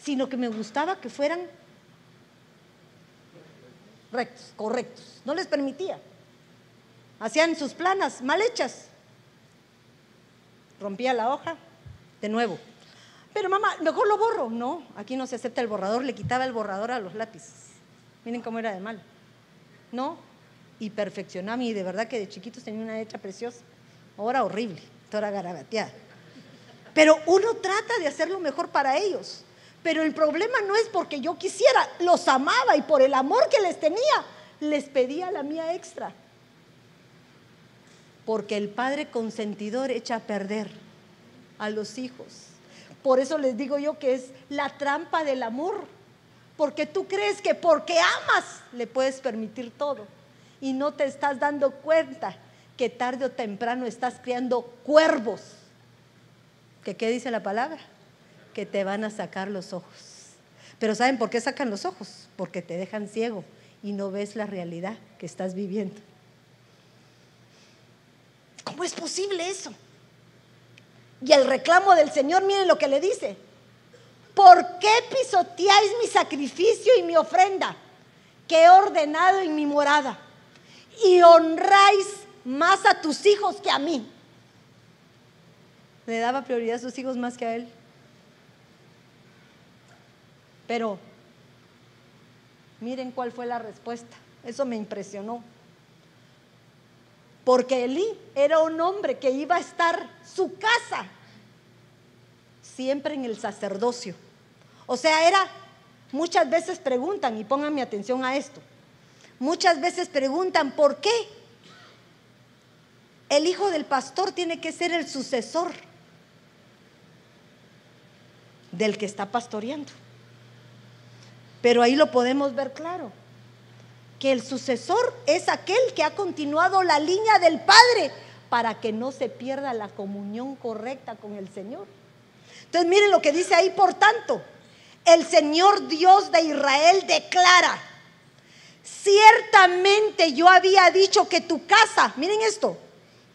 sino que me gustaba que fueran rectos, correctos. No les permitía. Hacían sus planas mal hechas. Rompía la hoja de nuevo. Pero mamá, mejor lo borro. No, aquí no se acepta el borrador. Le quitaba el borrador a los lápices. Miren cómo era de mal. No, y perfeccionaba. Y de verdad que de chiquitos tenía una hecha preciosa. Ahora horrible garabateada. Pero uno trata de hacer lo mejor para ellos. Pero el problema no es porque yo quisiera, los amaba y por el amor que les tenía, les pedía la mía extra. Porque el padre consentidor echa a perder a los hijos. Por eso les digo yo que es la trampa del amor. Porque tú crees que porque amas le puedes permitir todo. Y no te estás dando cuenta que tarde o temprano estás criando cuervos. ¿Que qué dice la palabra? Que te van a sacar los ojos. Pero ¿saben por qué sacan los ojos? Porque te dejan ciego y no ves la realidad que estás viviendo. ¿Cómo es posible eso? Y el reclamo del Señor, miren lo que le dice. ¿Por qué pisoteáis mi sacrificio y mi ofrenda que he ordenado en mi morada? Y honráis más a tus hijos que a mí. Le daba prioridad a sus hijos más que a él. Pero miren cuál fue la respuesta. Eso me impresionó. Porque Elí era un hombre que iba a estar su casa siempre en el sacerdocio. O sea, era, muchas veces preguntan, y pongan mi atención a esto, muchas veces preguntan, ¿por qué el hijo del pastor tiene que ser el sucesor del que está pastoreando? Pero ahí lo podemos ver claro, que el sucesor es aquel que ha continuado la línea del Padre para que no se pierda la comunión correcta con el Señor. Entonces miren lo que dice ahí, por tanto, el Señor Dios de Israel declara, ciertamente yo había dicho que tu casa, miren esto,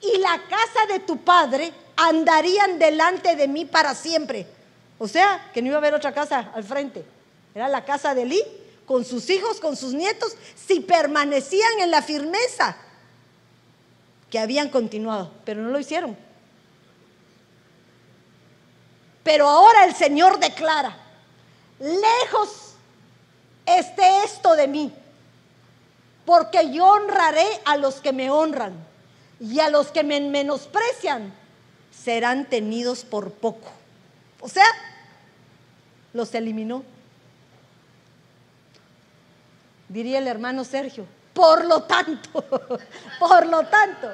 y la casa de tu padre andarían delante de mí para siempre. O sea, que no iba a haber otra casa al frente. Era la casa de Elí, con sus hijos, con sus nietos, si permanecían en la firmeza que habían continuado, pero no lo hicieron. Pero ahora el Señor declara, lejos esté esto de mí, porque yo honraré a los que me honran y a los que me menosprecian serán tenidos por poco. O sea, los eliminó. Diría el hermano Sergio, por lo tanto, por lo tanto,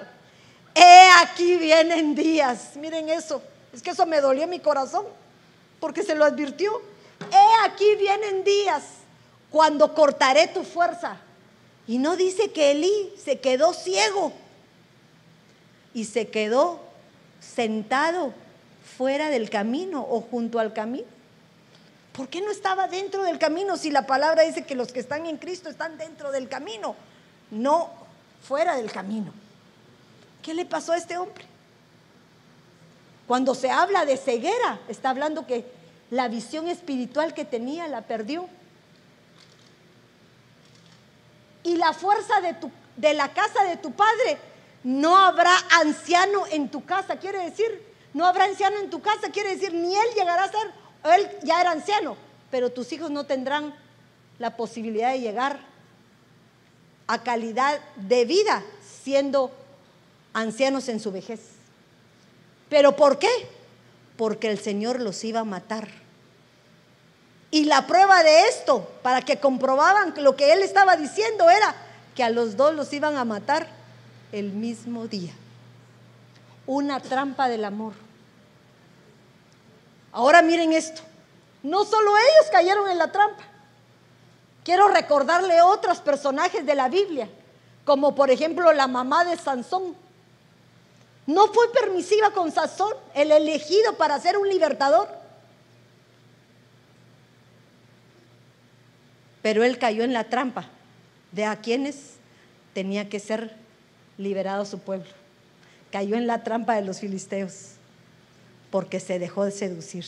he aquí vienen días, miren eso, es que eso me dolió mi corazón, porque se lo advirtió he aquí vienen días cuando cortaré tu fuerza. Y no dice que Elí se quedó ciego y se quedó sentado fuera del camino o junto al camino. ¿Por qué no estaba dentro del camino si la palabra dice que los que están en Cristo están dentro del camino, no fuera del camino? ¿Qué le pasó a este hombre? Cuando se habla de ceguera, está hablando que la visión espiritual que tenía la perdió. Y la fuerza de, tu, de la casa de tu padre, no habrá anciano en tu casa, quiere decir, no habrá anciano en tu casa, quiere decir, ni él llegará a ser, él ya era anciano, pero tus hijos no tendrán la posibilidad de llegar a calidad de vida siendo ancianos en su vejez. ¿Pero por qué? Porque el Señor los iba a matar. Y la prueba de esto, para que comprobaban lo que él estaba diciendo era que a los dos los iban a matar el mismo día. Una trampa del amor. Ahora miren esto. No solo ellos cayeron en la trampa. Quiero recordarle otros personajes de la Biblia, como por ejemplo la mamá de Sansón. No fue permisiva con Sansón, el elegido para ser un libertador. Pero él cayó en la trampa de a quienes tenía que ser liberado su pueblo. Cayó en la trampa de los filisteos porque se dejó de seducir.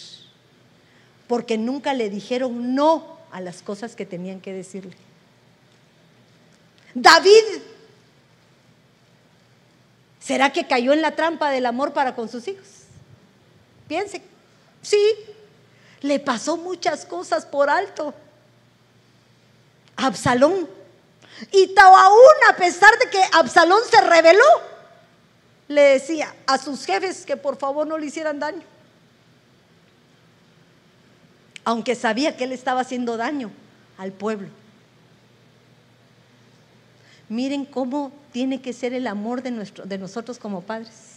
Porque nunca le dijeron no a las cosas que tenían que decirle. David, ¿será que cayó en la trampa del amor para con sus hijos? Piense, sí, le pasó muchas cosas por alto. Absalón. Y aún a pesar de que Absalón se rebeló, le decía a sus jefes que por favor no le hicieran daño. Aunque sabía que él estaba haciendo daño al pueblo. Miren cómo tiene que ser el amor de, nuestro, de nosotros como padres.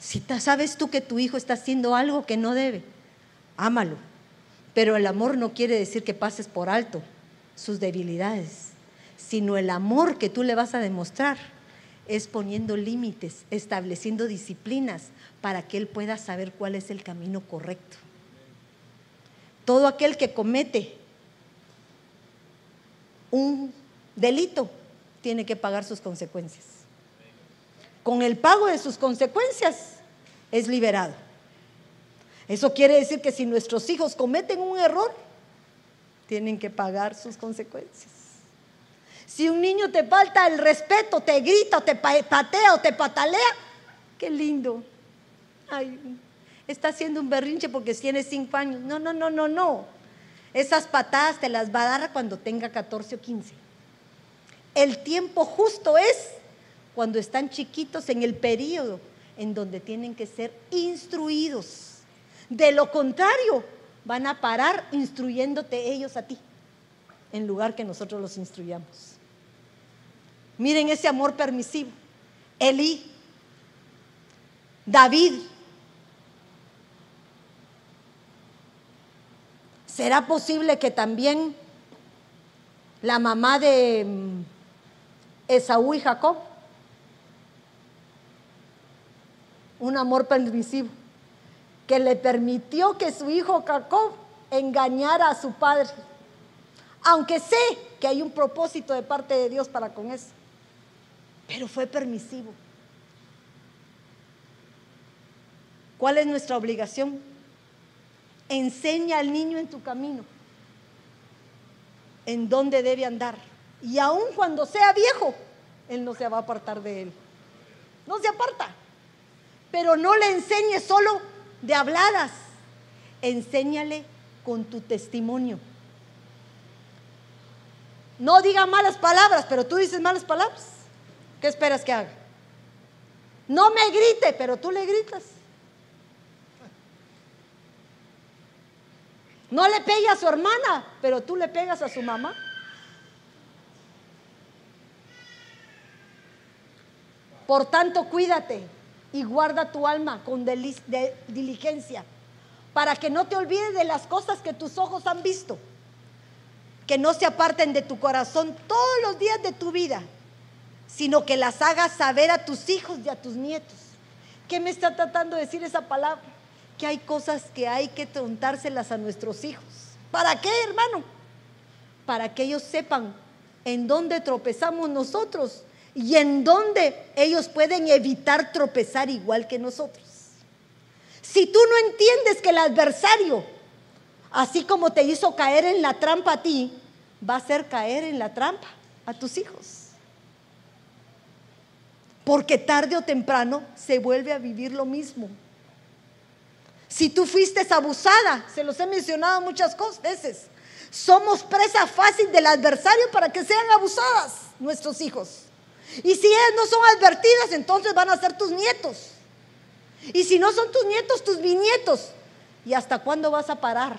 Si sabes tú que tu hijo está haciendo algo que no debe, ámalo. Pero el amor no quiere decir que pases por alto sus debilidades, sino el amor que tú le vas a demostrar es poniendo límites, estableciendo disciplinas para que él pueda saber cuál es el camino correcto. Todo aquel que comete un delito tiene que pagar sus consecuencias. Con el pago de sus consecuencias es liberado. Eso quiere decir que si nuestros hijos cometen un error, tienen que pagar sus consecuencias. Si un niño te falta el respeto, te grita, te patea o te patalea, qué lindo. Ay, está haciendo un berrinche porque tiene cinco años. No, no, no, no, no. Esas patadas te las va a dar cuando tenga 14 o 15. El tiempo justo es cuando están chiquitos en el periodo en donde tienen que ser instruidos. De lo contrario, van a parar instruyéndote ellos a ti, en lugar que nosotros los instruyamos. Miren ese amor permisivo. Elí, David. ¿Será posible que también la mamá de mm, Esaú y Jacob? Un amor permisivo que le permitió que su hijo Jacob engañara a su padre. Aunque sé que hay un propósito de parte de Dios para con eso pero fue permisivo. ¿Cuál es nuestra obligación? Enseña al niño en tu camino, en dónde debe andar. Y aun cuando sea viejo, él no se va a apartar de él. No se aparta. Pero no le enseñes solo de habladas. Enséñale con tu testimonio. No diga malas palabras, pero tú dices malas palabras. ¿Qué esperas que haga? No me grite, pero tú le gritas. No le pegue a su hermana, pero tú le pegas a su mamá. Por tanto, cuídate y guarda tu alma con diligencia, para que no te olvides de las cosas que tus ojos han visto, que no se aparten de tu corazón todos los días de tu vida sino que las hagas saber a tus hijos y a tus nietos. ¿Qué me está tratando de decir esa palabra? Que hay cosas que hay que contárselas a nuestros hijos. ¿Para qué, hermano? Para que ellos sepan en dónde tropezamos nosotros y en dónde ellos pueden evitar tropezar igual que nosotros. Si tú no entiendes que el adversario, así como te hizo caer en la trampa a ti, va a hacer caer en la trampa a tus hijos porque tarde o temprano se vuelve a vivir lo mismo. Si tú fuiste abusada, se los he mencionado muchas veces, somos presa fácil del adversario para que sean abusadas nuestros hijos. Y si ellas no son advertidas, entonces van a ser tus nietos. Y si no son tus nietos, tus bisnietos. ¿Y hasta cuándo vas a parar?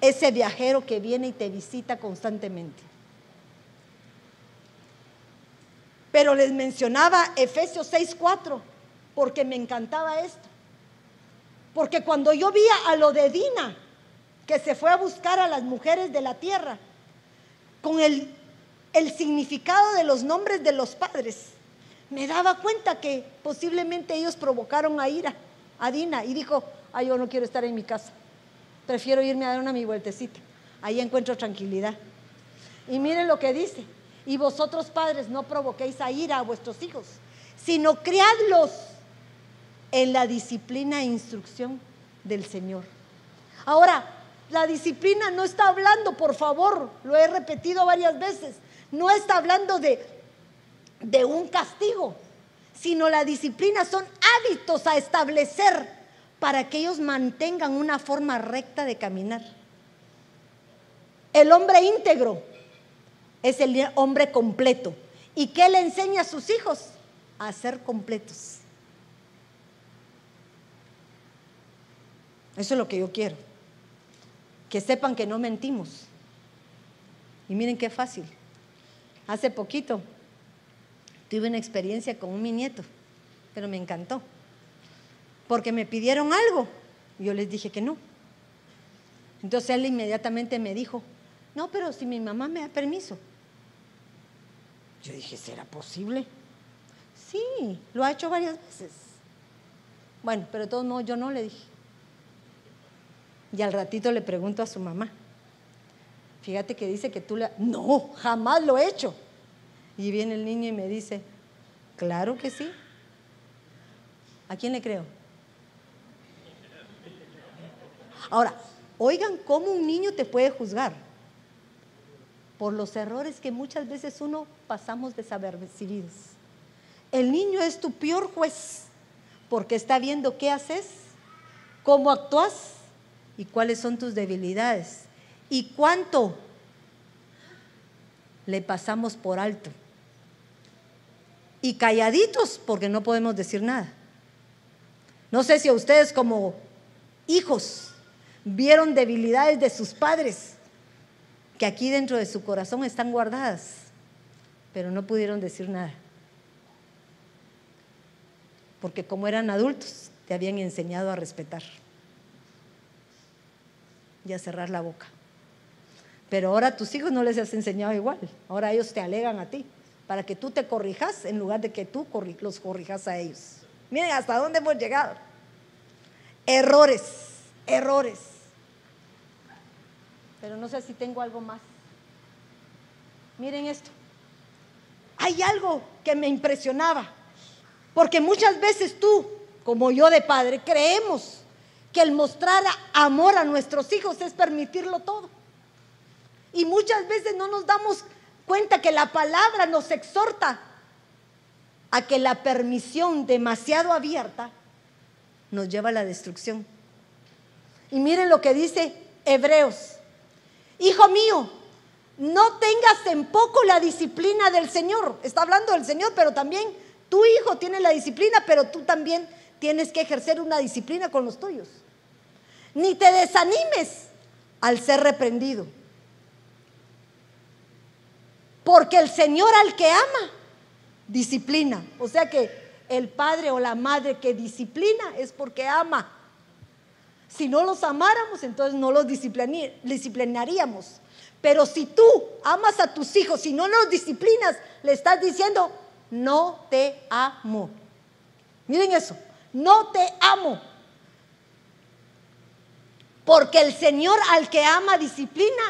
Ese viajero que viene y te visita constantemente. Pero les mencionaba Efesios 6:4 porque me encantaba esto. Porque cuando yo vi a lo de Dina, que se fue a buscar a las mujeres de la tierra, con el, el significado de los nombres de los padres, me daba cuenta que posiblemente ellos provocaron a ira a Dina y dijo, ay, yo no quiero estar en mi casa, prefiero irme a dar una mi vueltecita, ahí encuentro tranquilidad. Y miren lo que dice, y vosotros padres no provoquéis a ira a vuestros hijos, sino criadlos en la disciplina e instrucción del Señor. Ahora, la disciplina no está hablando, por favor, lo he repetido varias veces, no está hablando de, de un castigo, sino la disciplina son hábitos a establecer para que ellos mantengan una forma recta de caminar. El hombre íntegro es el hombre completo. ¿Y qué le enseña a sus hijos? A ser completos. Eso es lo que yo quiero. Que sepan que no mentimos. Y miren qué fácil. Hace poquito tuve una experiencia con un mi nieto, pero me encantó. Porque me pidieron algo. Y yo les dije que no. Entonces él inmediatamente me dijo, no, pero si mi mamá me da permiso. Yo dije, ¿será posible? Sí, lo ha hecho varias veces. Bueno, pero de todos modos yo no le dije. Y al ratito le pregunto a su mamá, fíjate que dice que tú le... No, jamás lo he hecho. Y viene el niño y me dice, claro que sí. ¿A quién le creo? Ahora, oigan cómo un niño te puede juzgar por los errores que muchas veces uno pasamos desapercibidos. El niño es tu peor juez porque está viendo qué haces, cómo actúas y cuáles son tus debilidades y cuánto le pasamos por alto. y calladitos porque no podemos decir nada. No sé si a ustedes como hijos vieron debilidades de sus padres que aquí dentro de su corazón están guardadas, pero no pudieron decir nada. Porque como eran adultos, te habían enseñado a respetar y a cerrar la boca. Pero ahora a tus hijos no les has enseñado igual. Ahora ellos te alegan a ti para que tú te corrijas en lugar de que tú los corrijas a ellos. Miren hasta dónde hemos llegado. Errores, errores. Pero no sé si tengo algo más. Miren esto. Hay algo que me impresionaba. Porque muchas veces tú, como yo de padre, creemos que el mostrar amor a nuestros hijos es permitirlo todo. Y muchas veces no nos damos cuenta que la palabra nos exhorta a que la permisión demasiado abierta nos lleva a la destrucción. Y miren lo que dice Hebreos. Hijo mío, no tengas en poco la disciplina del Señor. Está hablando del Señor, pero también tu hijo tiene la disciplina, pero tú también tienes que ejercer una disciplina con los tuyos. Ni te desanimes al ser reprendido. Porque el Señor al que ama, disciplina. O sea que el padre o la madre que disciplina es porque ama. Si no los amáramos, entonces no los disciplinaríamos. Pero si tú amas a tus hijos y no los disciplinas, le estás diciendo, no te amo. Miren eso, no te amo. Porque el Señor al que ama disciplina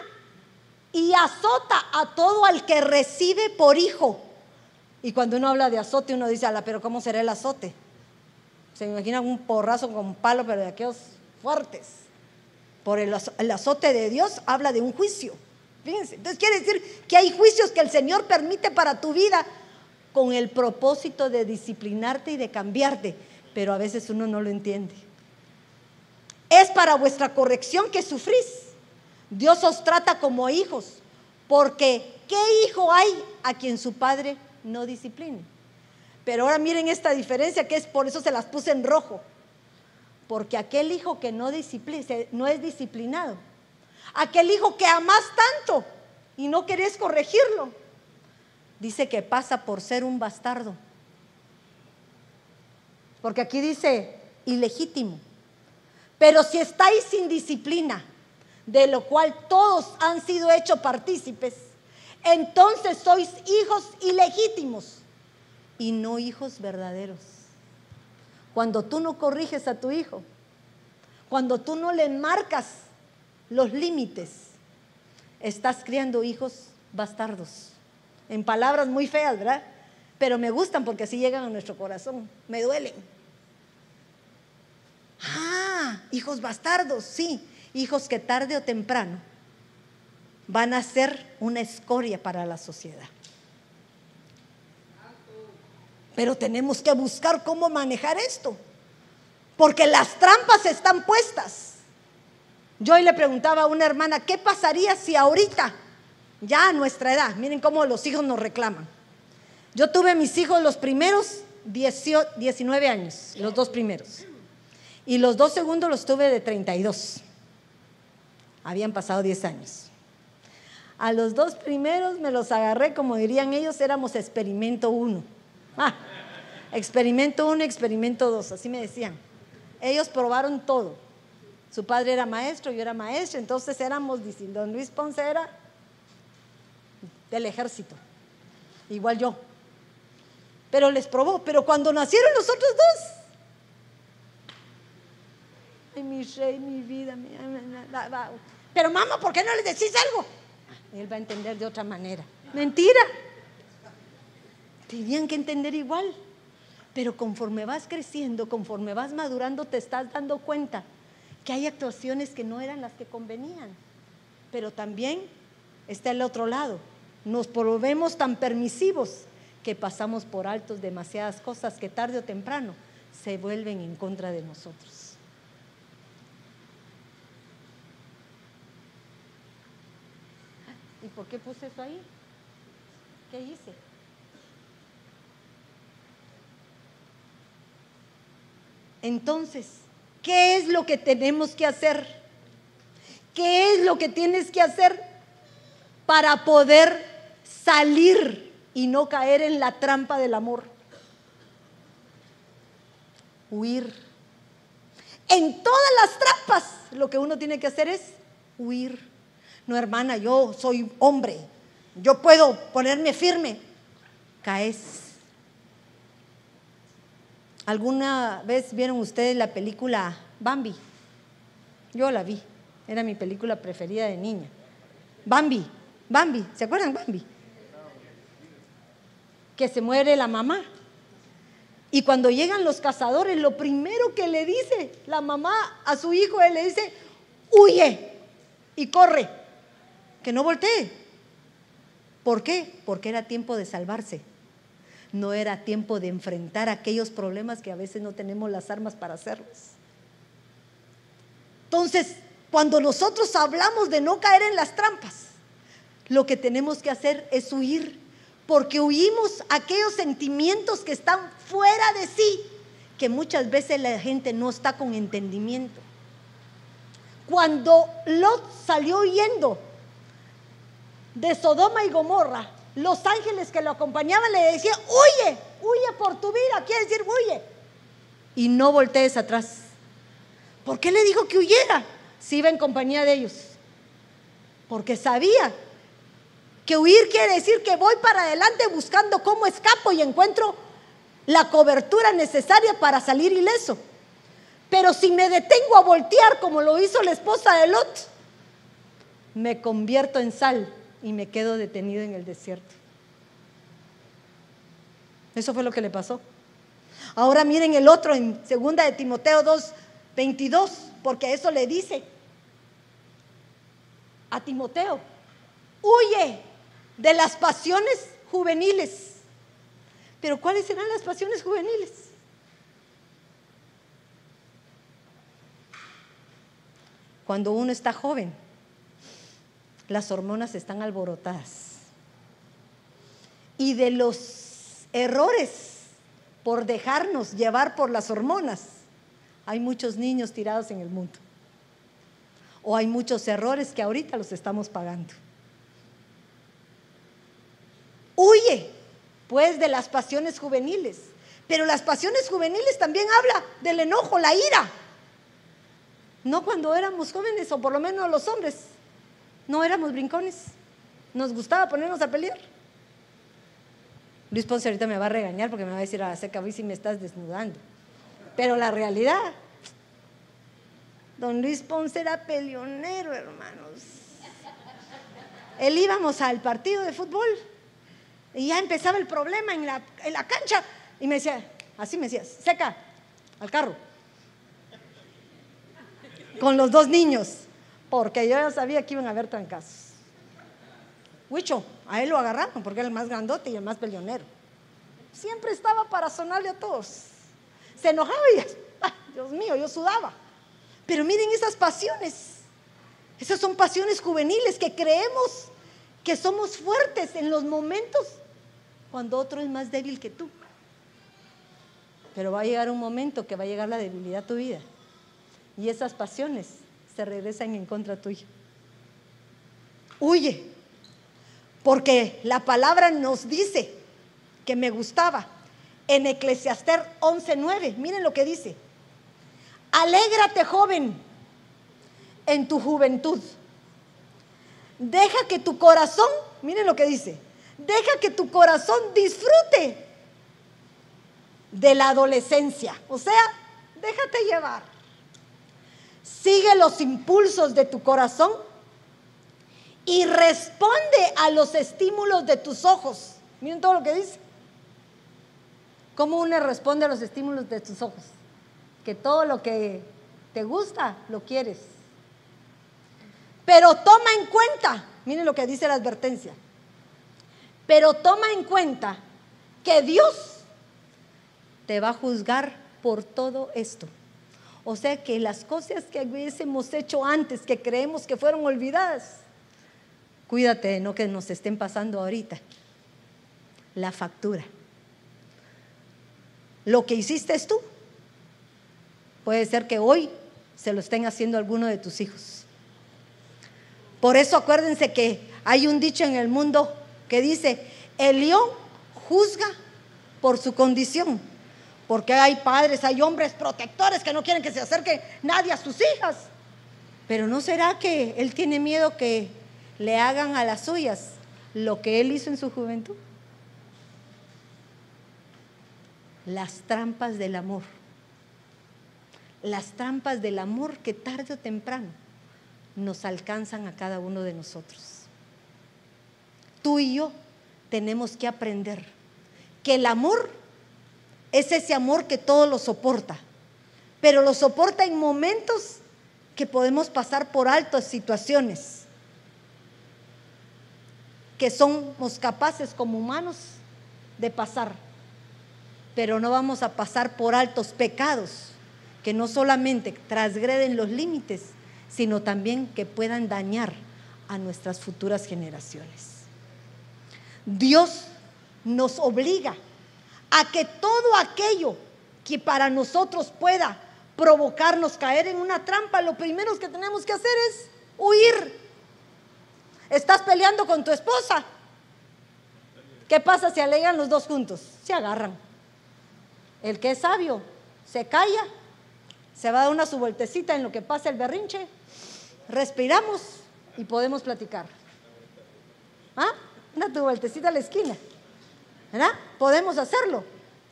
y azota a todo al que recibe por hijo. Y cuando uno habla de azote, uno dice, ala, pero ¿cómo será el azote? Se imagina un porrazo con un palo, pero de aquellos fuertes. Por el, azote de Dios habla de un juicio. Fíjense. Entonces quiere decir que hay juicios que el Señor permite para tu vida con el propósito de disciplinarte y de cambiarte. Pero a veces uno no lo entiende. Es para vuestra corrección que sufrís Dios os trata como hijos, porque ¿qué hijo hay a quien su padre no discipline? Pero ahora miren esta diferencia que es por eso se las puse en rojo. Porque aquel hijo que no, no es disciplinado, aquel hijo que amas tanto y no querés corregirlo, dice que pasa por ser un bastardo. Porque aquí dice ilegítimo. Pero si estáis sin disciplina, de lo cual todos han sido hechos partícipes, entonces sois hijos ilegítimos y no hijos verdaderos. Cuando tú no corriges a tu hijo, cuando tú no le marcas los límites, estás criando hijos bastardos. En palabras muy feas, ¿verdad? Pero me gustan porque así llegan a nuestro corazón, me duelen. Ah, hijos bastardos, sí, hijos que tarde o temprano van a ser una escoria para la sociedad. Pero tenemos que buscar cómo manejar esto, porque las trampas están puestas. Yo hoy le preguntaba a una hermana, ¿qué pasaría si ahorita, ya a nuestra edad, miren cómo los hijos nos reclaman? Yo tuve mis hijos los primeros 19 años, los dos primeros. Y los dos segundos los tuve de 32. Habían pasado 10 años. A los dos primeros me los agarré, como dirían ellos, éramos experimento uno. Ah, experimento uno, experimento dos, así me decían. Ellos probaron todo. Su padre era maestro, yo era maestro, entonces éramos, don Luis Ponce era del ejército, igual yo. Pero les probó, pero cuando nacieron los otros dos, ay, mi rey, mi vida, mi, pero mamá, ¿por qué no le decís algo? Él va a entender de otra manera. Mentira. Tenían que entender igual. Pero conforme vas creciendo, conforme vas madurando, te estás dando cuenta que hay actuaciones que no eran las que convenían. Pero también está el otro lado. Nos volvemos tan permisivos que pasamos por altos demasiadas cosas que tarde o temprano se vuelven en contra de nosotros. ¿Y por qué puse eso ahí? ¿Qué hice? Entonces, ¿qué es lo que tenemos que hacer? ¿Qué es lo que tienes que hacer para poder salir y no caer en la trampa del amor? Huir. En todas las trampas lo que uno tiene que hacer es huir. No, hermana, yo soy hombre, yo puedo ponerme firme. Caes. ¿Alguna vez vieron ustedes la película Bambi? Yo la vi, era mi película preferida de niña. Bambi, Bambi, ¿se acuerdan Bambi? Que se muere la mamá. Y cuando llegan los cazadores, lo primero que le dice la mamá a su hijo, él le dice, huye y corre, que no voltee. ¿Por qué? Porque era tiempo de salvarse no era tiempo de enfrentar aquellos problemas que a veces no tenemos las armas para hacerlos. Entonces, cuando nosotros hablamos de no caer en las trampas, lo que tenemos que hacer es huir, porque huimos aquellos sentimientos que están fuera de sí, que muchas veces la gente no está con entendimiento. Cuando Lot salió huyendo de Sodoma y Gomorra, los ángeles que lo acompañaban le decían, huye, huye por tu vida, quiere decir, huye. Y no voltees atrás. ¿Por qué le dijo que huyera si iba en compañía de ellos? Porque sabía que huir quiere decir que voy para adelante buscando cómo escapo y encuentro la cobertura necesaria para salir ileso. Pero si me detengo a voltear como lo hizo la esposa de Lot, me convierto en sal y me quedo detenido en el desierto. Eso fue lo que le pasó. Ahora miren el otro en segunda de Timoteo 2, 22, porque eso le dice a Timoteo, huye de las pasiones juveniles. Pero ¿cuáles serán las pasiones juveniles? Cuando uno está joven, las hormonas están alborotadas. Y de los errores por dejarnos llevar por las hormonas, hay muchos niños tirados en el mundo. O hay muchos errores que ahorita los estamos pagando. Huye, pues, de las pasiones juveniles. Pero las pasiones juveniles también habla del enojo, la ira. No cuando éramos jóvenes, o por lo menos los hombres. No éramos brincones. Nos gustaba ponernos a pelear. Luis Ponce ahorita me va a regañar porque me va a decir a la seca, si me estás desnudando. Pero la realidad, don Luis Ponce era peleonero, hermanos. Él íbamos al partido de fútbol y ya empezaba el problema en la, en la cancha. Y me decía, así me decía, seca, al carro. Con los dos niños porque yo ya sabía que iban a haber trancazos. Huicho, a él lo agarraron porque era el más grandote y el más peleonero. Siempre estaba para sonarle a todos. Se enojaba y, Dios mío, yo sudaba. Pero miren esas pasiones. Esas son pasiones juveniles que creemos que somos fuertes en los momentos cuando otro es más débil que tú. Pero va a llegar un momento que va a llegar la debilidad a tu vida. Y esas pasiones se regresan en contra tuya. Huye, porque la palabra nos dice que me gustaba. En Eclesiaster 11:9, miren lo que dice. Alégrate, joven, en tu juventud. Deja que tu corazón, miren lo que dice, deja que tu corazón disfrute de la adolescencia. O sea, déjate llevar. Sigue los impulsos de tu corazón y responde a los estímulos de tus ojos. Miren todo lo que dice. ¿Cómo uno responde a los estímulos de tus ojos? Que todo lo que te gusta, lo quieres. Pero toma en cuenta, miren lo que dice la advertencia, pero toma en cuenta que Dios te va a juzgar por todo esto. O sea que las cosas que hubiésemos hecho antes, que creemos que fueron olvidadas, cuídate de no que nos estén pasando ahorita. La factura. Lo que hiciste es tú. Puede ser que hoy se lo estén haciendo alguno de tus hijos. Por eso acuérdense que hay un dicho en el mundo que dice, el león juzga por su condición, porque hay padres, hay hombres protectores que no quieren que se acerque nadie a sus hijas. Pero ¿no será que él tiene miedo que le hagan a las suyas lo que él hizo en su juventud? Las trampas del amor. Las trampas del amor que tarde o temprano nos alcanzan a cada uno de nosotros. Tú y yo tenemos que aprender que el amor es ese amor que todo lo soporta, pero lo soporta en momentos que podemos pasar por altas situaciones, que somos capaces como humanos de pasar, pero no vamos a pasar por altos pecados que no solamente transgreden los límites, sino también que puedan dañar a nuestras futuras generaciones. Dios nos obliga a que todo aquello que para nosotros pueda provocarnos caer en una trampa, lo primero que tenemos que hacer es huir. Estás peleando con tu esposa. ¿Qué pasa si alegan los dos juntos? Se agarran. El que es sabio se calla, se va a dar una su vueltecita en lo que pasa el berrinche, respiramos y podemos platicar. ¿Ah? Una tu vueltecita a la esquina. ¿Verdad? Podemos hacerlo.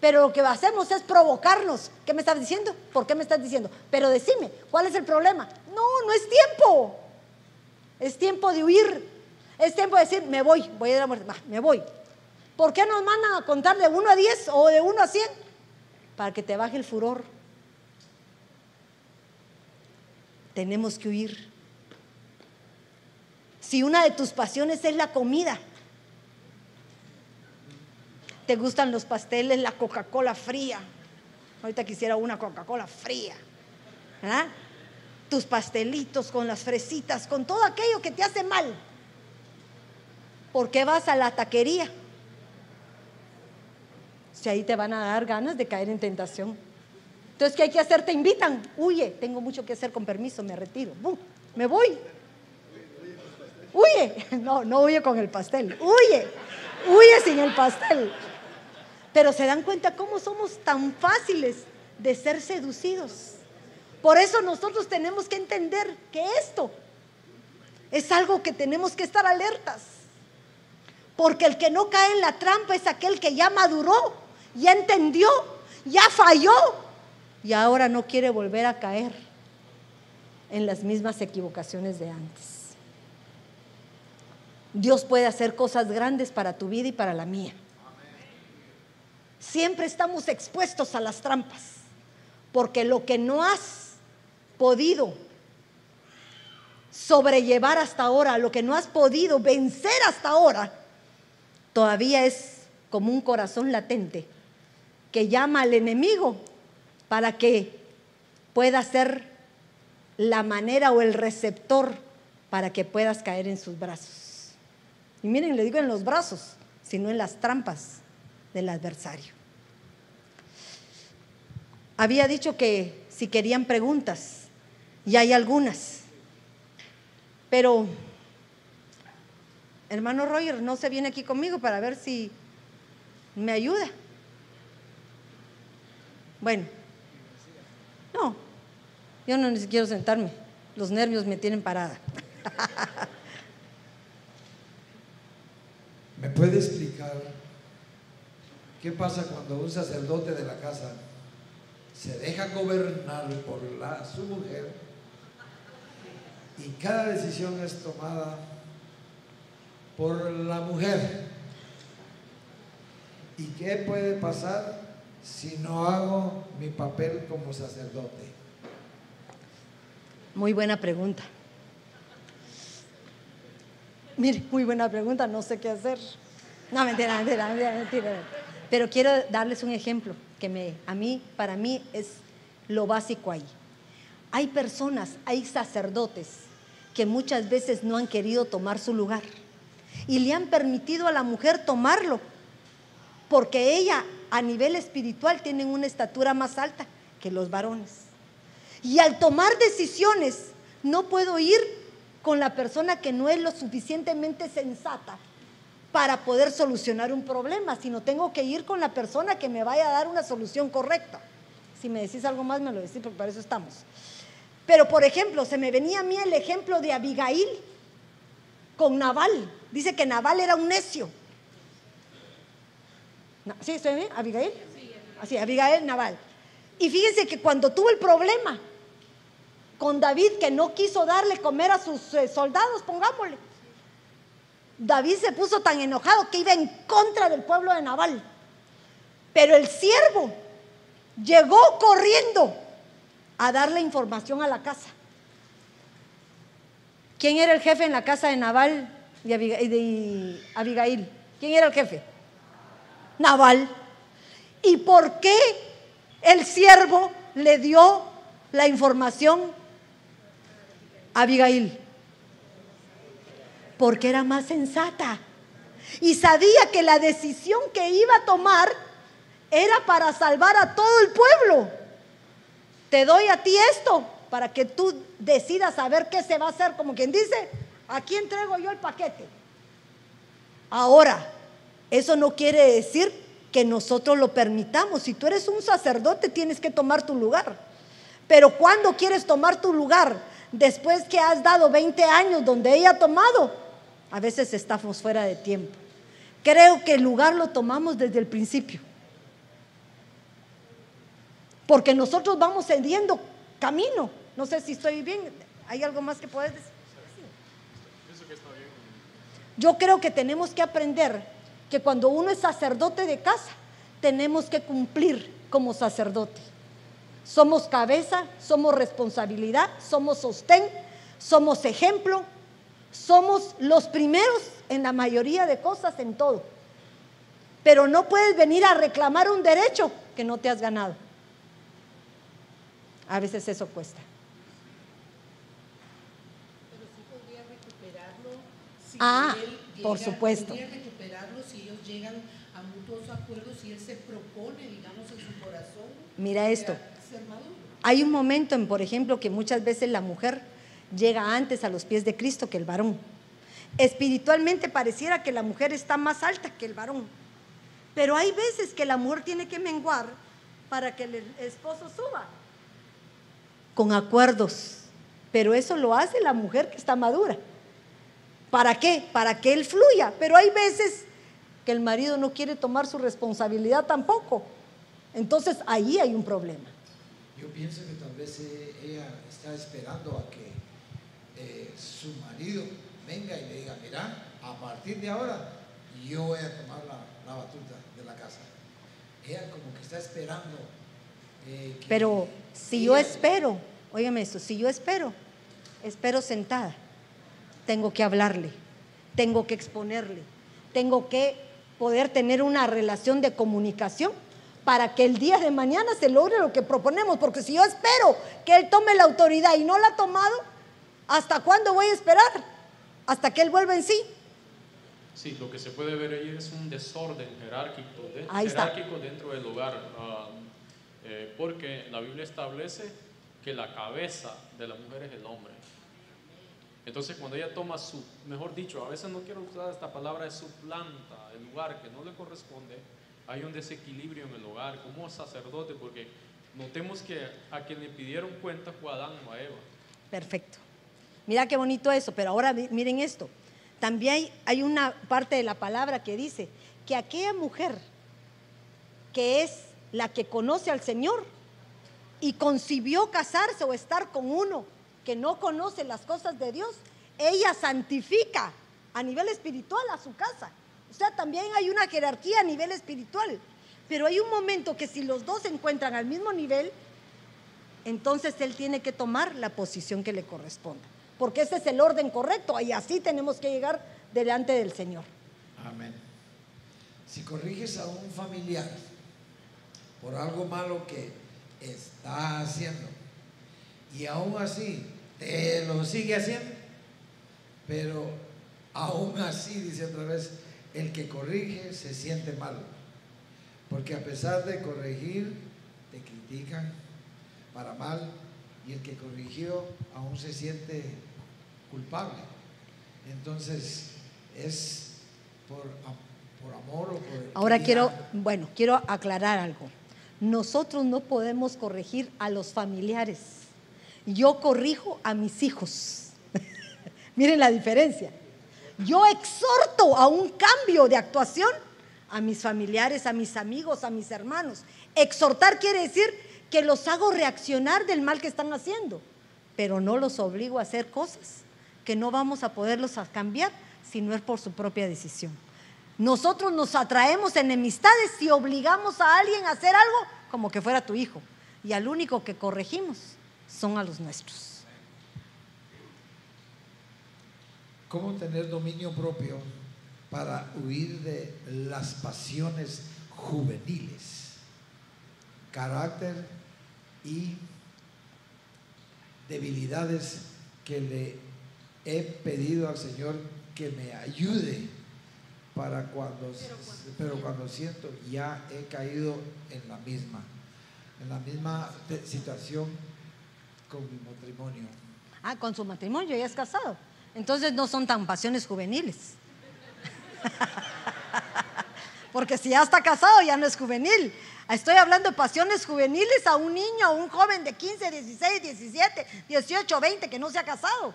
Pero lo que hacemos es provocarnos. ¿Qué me estás diciendo? ¿Por qué me estás diciendo? Pero decime, ¿cuál es el problema? No, no es tiempo. Es tiempo de huir. Es tiempo de decir, me voy, voy a ir a la muerte. me voy. ¿Por qué nos mandan a contar de 1 a 10 o de 1 a 100? Para que te baje el furor. Tenemos que huir. Si una de tus pasiones es la comida, te gustan los pasteles, la Coca-Cola fría. Ahorita quisiera una Coca-Cola fría. Tus pastelitos con las fresitas, con todo aquello que te hace mal. ¿Por qué vas a la taquería? Si ahí te van a dar ganas de caer en tentación. Entonces, ¿qué hay que hacer? Te invitan. Huye, tengo mucho que hacer con permiso, me retiro. Me voy. Huye. No, no huye con el pastel. Huye. Huye sin el pastel. Pero se dan cuenta cómo somos tan fáciles de ser seducidos. Por eso nosotros tenemos que entender que esto es algo que tenemos que estar alertas. Porque el que no cae en la trampa es aquel que ya maduró, ya entendió, ya falló y ahora no quiere volver a caer en las mismas equivocaciones de antes. Dios puede hacer cosas grandes para tu vida y para la mía. Siempre estamos expuestos a las trampas, porque lo que no has podido sobrellevar hasta ahora, lo que no has podido vencer hasta ahora, todavía es como un corazón latente que llama al enemigo para que pueda ser la manera o el receptor para que puedas caer en sus brazos. Y miren, le digo en los brazos, sino en las trampas del adversario. Había dicho que si querían preguntas, y hay algunas, pero hermano Roger no se viene aquí conmigo para ver si me ayuda. Bueno, no, yo no ni quiero sentarme, los nervios me tienen parada. ¿Me puede explicar ¿Qué pasa cuando un sacerdote de la casa se deja gobernar por su mujer y cada decisión es tomada por la mujer? ¿Y qué puede pasar si no hago mi papel como sacerdote? Muy buena pregunta. Mire, muy buena pregunta, no sé qué hacer. No, mentira, mentira, mentira, mentira. Pero quiero darles un ejemplo que me, a mí, para mí es lo básico ahí. Hay personas, hay sacerdotes que muchas veces no han querido tomar su lugar y le han permitido a la mujer tomarlo porque ella a nivel espiritual tiene una estatura más alta que los varones. Y al tomar decisiones, no puedo ir con la persona que no es lo suficientemente sensata para poder solucionar un problema, sino tengo que ir con la persona que me vaya a dar una solución correcta. Si me decís algo más, me lo decís, porque para eso estamos. Pero, por ejemplo, se me venía a mí el ejemplo de Abigail con Naval. Dice que Naval era un necio. ¿Sí estoy bien? ¿Abigail? Así, Abigail Naval. Y fíjense que cuando tuvo el problema con David, que no quiso darle comer a sus eh, soldados, pongámosle, David se puso tan enojado que iba en contra del pueblo de Naval. Pero el siervo llegó corriendo a darle información a la casa. ¿Quién era el jefe en la casa de Naval y Abigail? ¿Quién era el jefe? Naval. ¿Y por qué el siervo le dio la información a Abigail? Porque era más sensata y sabía que la decisión que iba a tomar era para salvar a todo el pueblo. Te doy a ti esto para que tú decidas saber qué se va a hacer, como quien dice, aquí entrego yo el paquete. Ahora, eso no quiere decir que nosotros lo permitamos. Si tú eres un sacerdote, tienes que tomar tu lugar. Pero cuando quieres tomar tu lugar, después que has dado 20 años donde ella ha tomado, a veces estamos fuera de tiempo. Creo que el lugar lo tomamos desde el principio. Porque nosotros vamos cediendo camino. No sé si estoy bien. ¿Hay algo más que puedes decir? Yo creo que tenemos que aprender que cuando uno es sacerdote de casa, tenemos que cumplir como sacerdote. Somos cabeza, somos responsabilidad, somos sostén, somos ejemplo, somos los primeros en la mayoría de cosas, en todo. Pero no puedes venir a reclamar un derecho que no te has ganado. A veces eso cuesta. ah, por supuesto. recuperarlo si ellos llegan a mutuos acuerdos y él se propone, digamos, en su corazón. Mira esto. Hay un momento en, por ejemplo, que muchas veces la mujer llega antes a los pies de Cristo que el varón. Espiritualmente pareciera que la mujer está más alta que el varón. Pero hay veces que la mujer tiene que menguar para que el esposo suba. Con acuerdos. Pero eso lo hace la mujer que está madura. ¿Para qué? Para que él fluya. Pero hay veces que el marido no quiere tomar su responsabilidad tampoco. Entonces ahí hay un problema. Yo pienso que tal vez eh, ella está esperando a que eh, su marido venga y le diga, mira, a partir de ahora yo voy a tomar la, batuta de la casa. Ella como que está esperando. Eh, Pero si yo espero, óigame esto, si yo espero, espero sentada tengo que hablarle, tengo que exponerle, tengo que poder tener una relación de comunicación para que el día de mañana se logre lo que proponemos, porque si yo espero que él tome la autoridad y no la ha tomado, ¿hasta cuándo voy a esperar? Hasta que él vuelva en sí. Sí, lo que se puede ver ahí es un desorden jerárquico, jerárquico dentro del hogar, ah, eh, porque la Biblia establece que la cabeza de la mujer es el hombre. Entonces cuando ella toma su, mejor dicho, a veces no quiero usar esta palabra, es su planta, el lugar que no le corresponde, hay un desequilibrio en el hogar, como sacerdote, porque notemos que a quien le pidieron cuenta fue a Adán o a Eva. Perfecto. Mira qué bonito eso, pero ahora miren esto. También hay, una parte de la palabra que dice que aquella mujer que es la que conoce al Señor y concibió casarse o estar con uno que no conoce las cosas de Dios, ella santifica a nivel espiritual a su casa. O sea, también hay una jerarquía a nivel espiritual. Pero hay un momento que si los dos se encuentran al mismo nivel, entonces él tiene que tomar la posición que le corresponda. Porque ese es el orden correcto y así tenemos que llegar delante del Señor. Amén. Si corriges a un familiar por algo malo que está haciendo, y aún así te lo sigue haciendo. Pero aún así, dice otra vez, el que corrige se siente mal. Porque a pesar de corregir, te critican para mal, y el que corrigió aún se siente culpable. Entonces, es por, amor o por... Ahora quiero, bueno, quiero aclarar algo. Nosotros no podemos corregir a los familiares. Yo corrijo a mis hijos. Miren la diferencia. Yo exhorto a un cambio de actuación a mis familiares, a mis amigos, a mis hermanos. Exhortar quiere decir que los hago reaccionar del mal que están haciendo, pero no los obligo a hacer cosas que no vamos a poderlos cambiar si no es por su propia decisión. Nosotros nos atraemos enemistades si obligamos a alguien a hacer algo como que fuera tu hijo. Y al único que corregimos son a los nuestros. ¿Cómo tener dominio propio para huir de las pasiones juveniles? Carácter y debilidades que le he pedido al Señor que me ayude para cuando, pero cuando, siento ya he caído en la misma, en la misma situación con mi matrimonio. Ah, con su matrimonio ya es casado. Entonces no son tan pasiones juveniles. Porque si ya está casado ya no es juvenil. Estoy hablando de pasiones juveniles a un niño, a un joven de 15, 16, 17, 18, 20 que no se ha casado.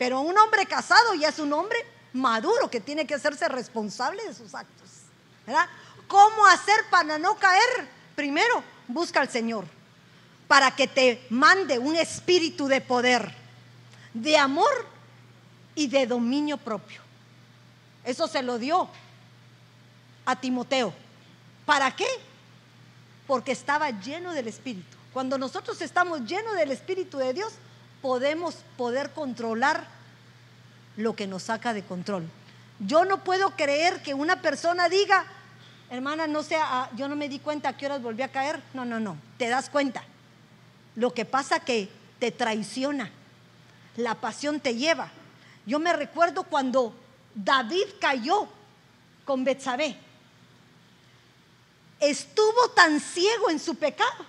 Pero un hombre casado ya es un hombre maduro que tiene que hacerse responsable de sus actos. ¿verdad? ¿Cómo hacer para no caer? Primero, busca al Señor para que te mande un espíritu de poder, de amor y de dominio propio. Eso se lo dio a Timoteo. ¿Para qué? Porque estaba lleno del Espíritu. Cuando nosotros estamos llenos del Espíritu de Dios, podemos poder controlar lo que nos saca de control. Yo no puedo creer que una persona diga, hermana, no sea, ah, yo no me di cuenta a qué horas volví a caer. No, no, no, te das cuenta. Lo que pasa que te traiciona, la pasión te lleva. Yo me recuerdo cuando David cayó con Betsabé. Estuvo tan ciego en su pecado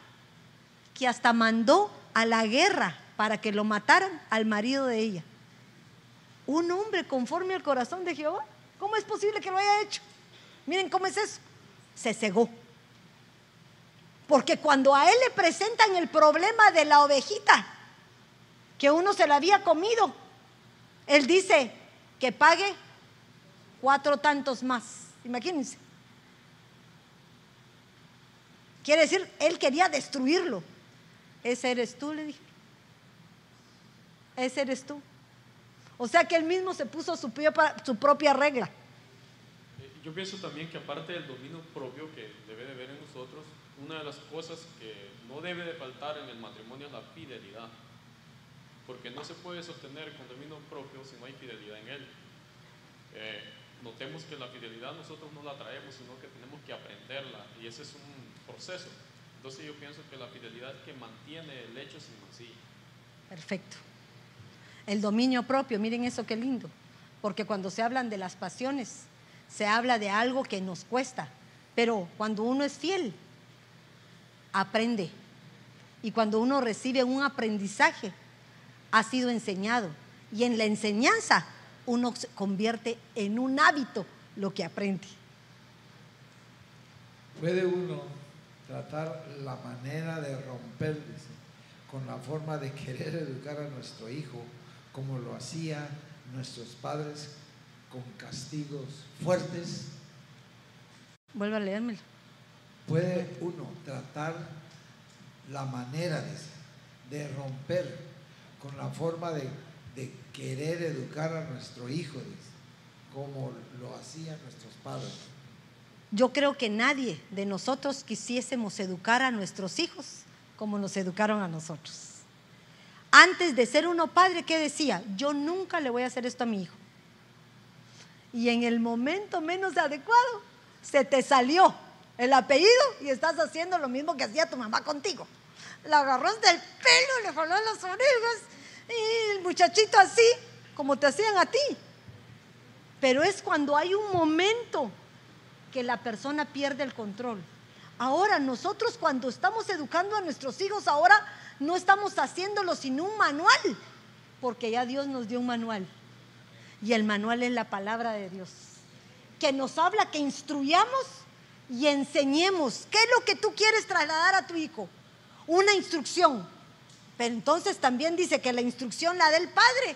que hasta mandó a la guerra para que lo mataran al marido de ella. Un hombre conforme al corazón de Jehová. ¿Cómo es posible que lo haya hecho? Miren cómo es eso. Se cegó. Porque cuando a él le presentan el problema de la ovejita, que uno se la había comido, él dice que pague cuatro tantos más. Imagínense. Quiere decir, él quería destruirlo. Ese eres tú, le dije. Ese eres tú. O sea que él mismo se puso su, su propia regla. Eh, yo pienso también que aparte del dominio propio que debe de ver en nosotros, una de las cosas que no debe de faltar en el matrimonio es la fidelidad. Porque no se puede sostener con dominio propio si no hay fidelidad en él. Eh, notemos que la fidelidad nosotros no la traemos, sino que tenemos que aprenderla y ese es un proceso. Entonces yo pienso que la fidelidad que mantiene el hecho sin sí. Perfecto el dominio propio, miren eso qué lindo, porque cuando se hablan de las pasiones, se habla de algo que nos cuesta, pero cuando uno es fiel, aprende. Y cuando uno recibe un aprendizaje, ha sido enseñado. Y en la enseñanza uno se convierte en un hábito lo que aprende. Puede uno tratar la manera de romper con la forma de querer educar a nuestro hijo como lo hacían nuestros padres con castigos fuertes. Vuelva a leérmelo. Puede uno tratar la manera de, romper con la forma de, querer educar a nuestro hijo, como lo hacían nuestros padres. Yo creo que nadie de nosotros quisiésemos educar a nuestros hijos como nos educaron a nosotros. Antes de ser uno padre, ¿qué decía? Yo nunca le voy a hacer esto a mi hijo. Y en el momento menos adecuado, se te salió el apellido y estás haciendo lo mismo que hacía tu mamá contigo. La agarró del pelo, le jaló las orejas y el muchachito así, como te hacían a ti. Pero es cuando hay un momento que la persona pierde el control. Ahora nosotros cuando estamos educando a nuestros hijos, ahora no estamos haciéndolo sin un manual, porque ya Dios nos dio un manual. Y el manual es la palabra de Dios, que nos habla que instruyamos y enseñemos. ¿Qué es lo que tú quieres trasladar a tu hijo? Una instrucción. Pero entonces también dice que la instrucción la del padre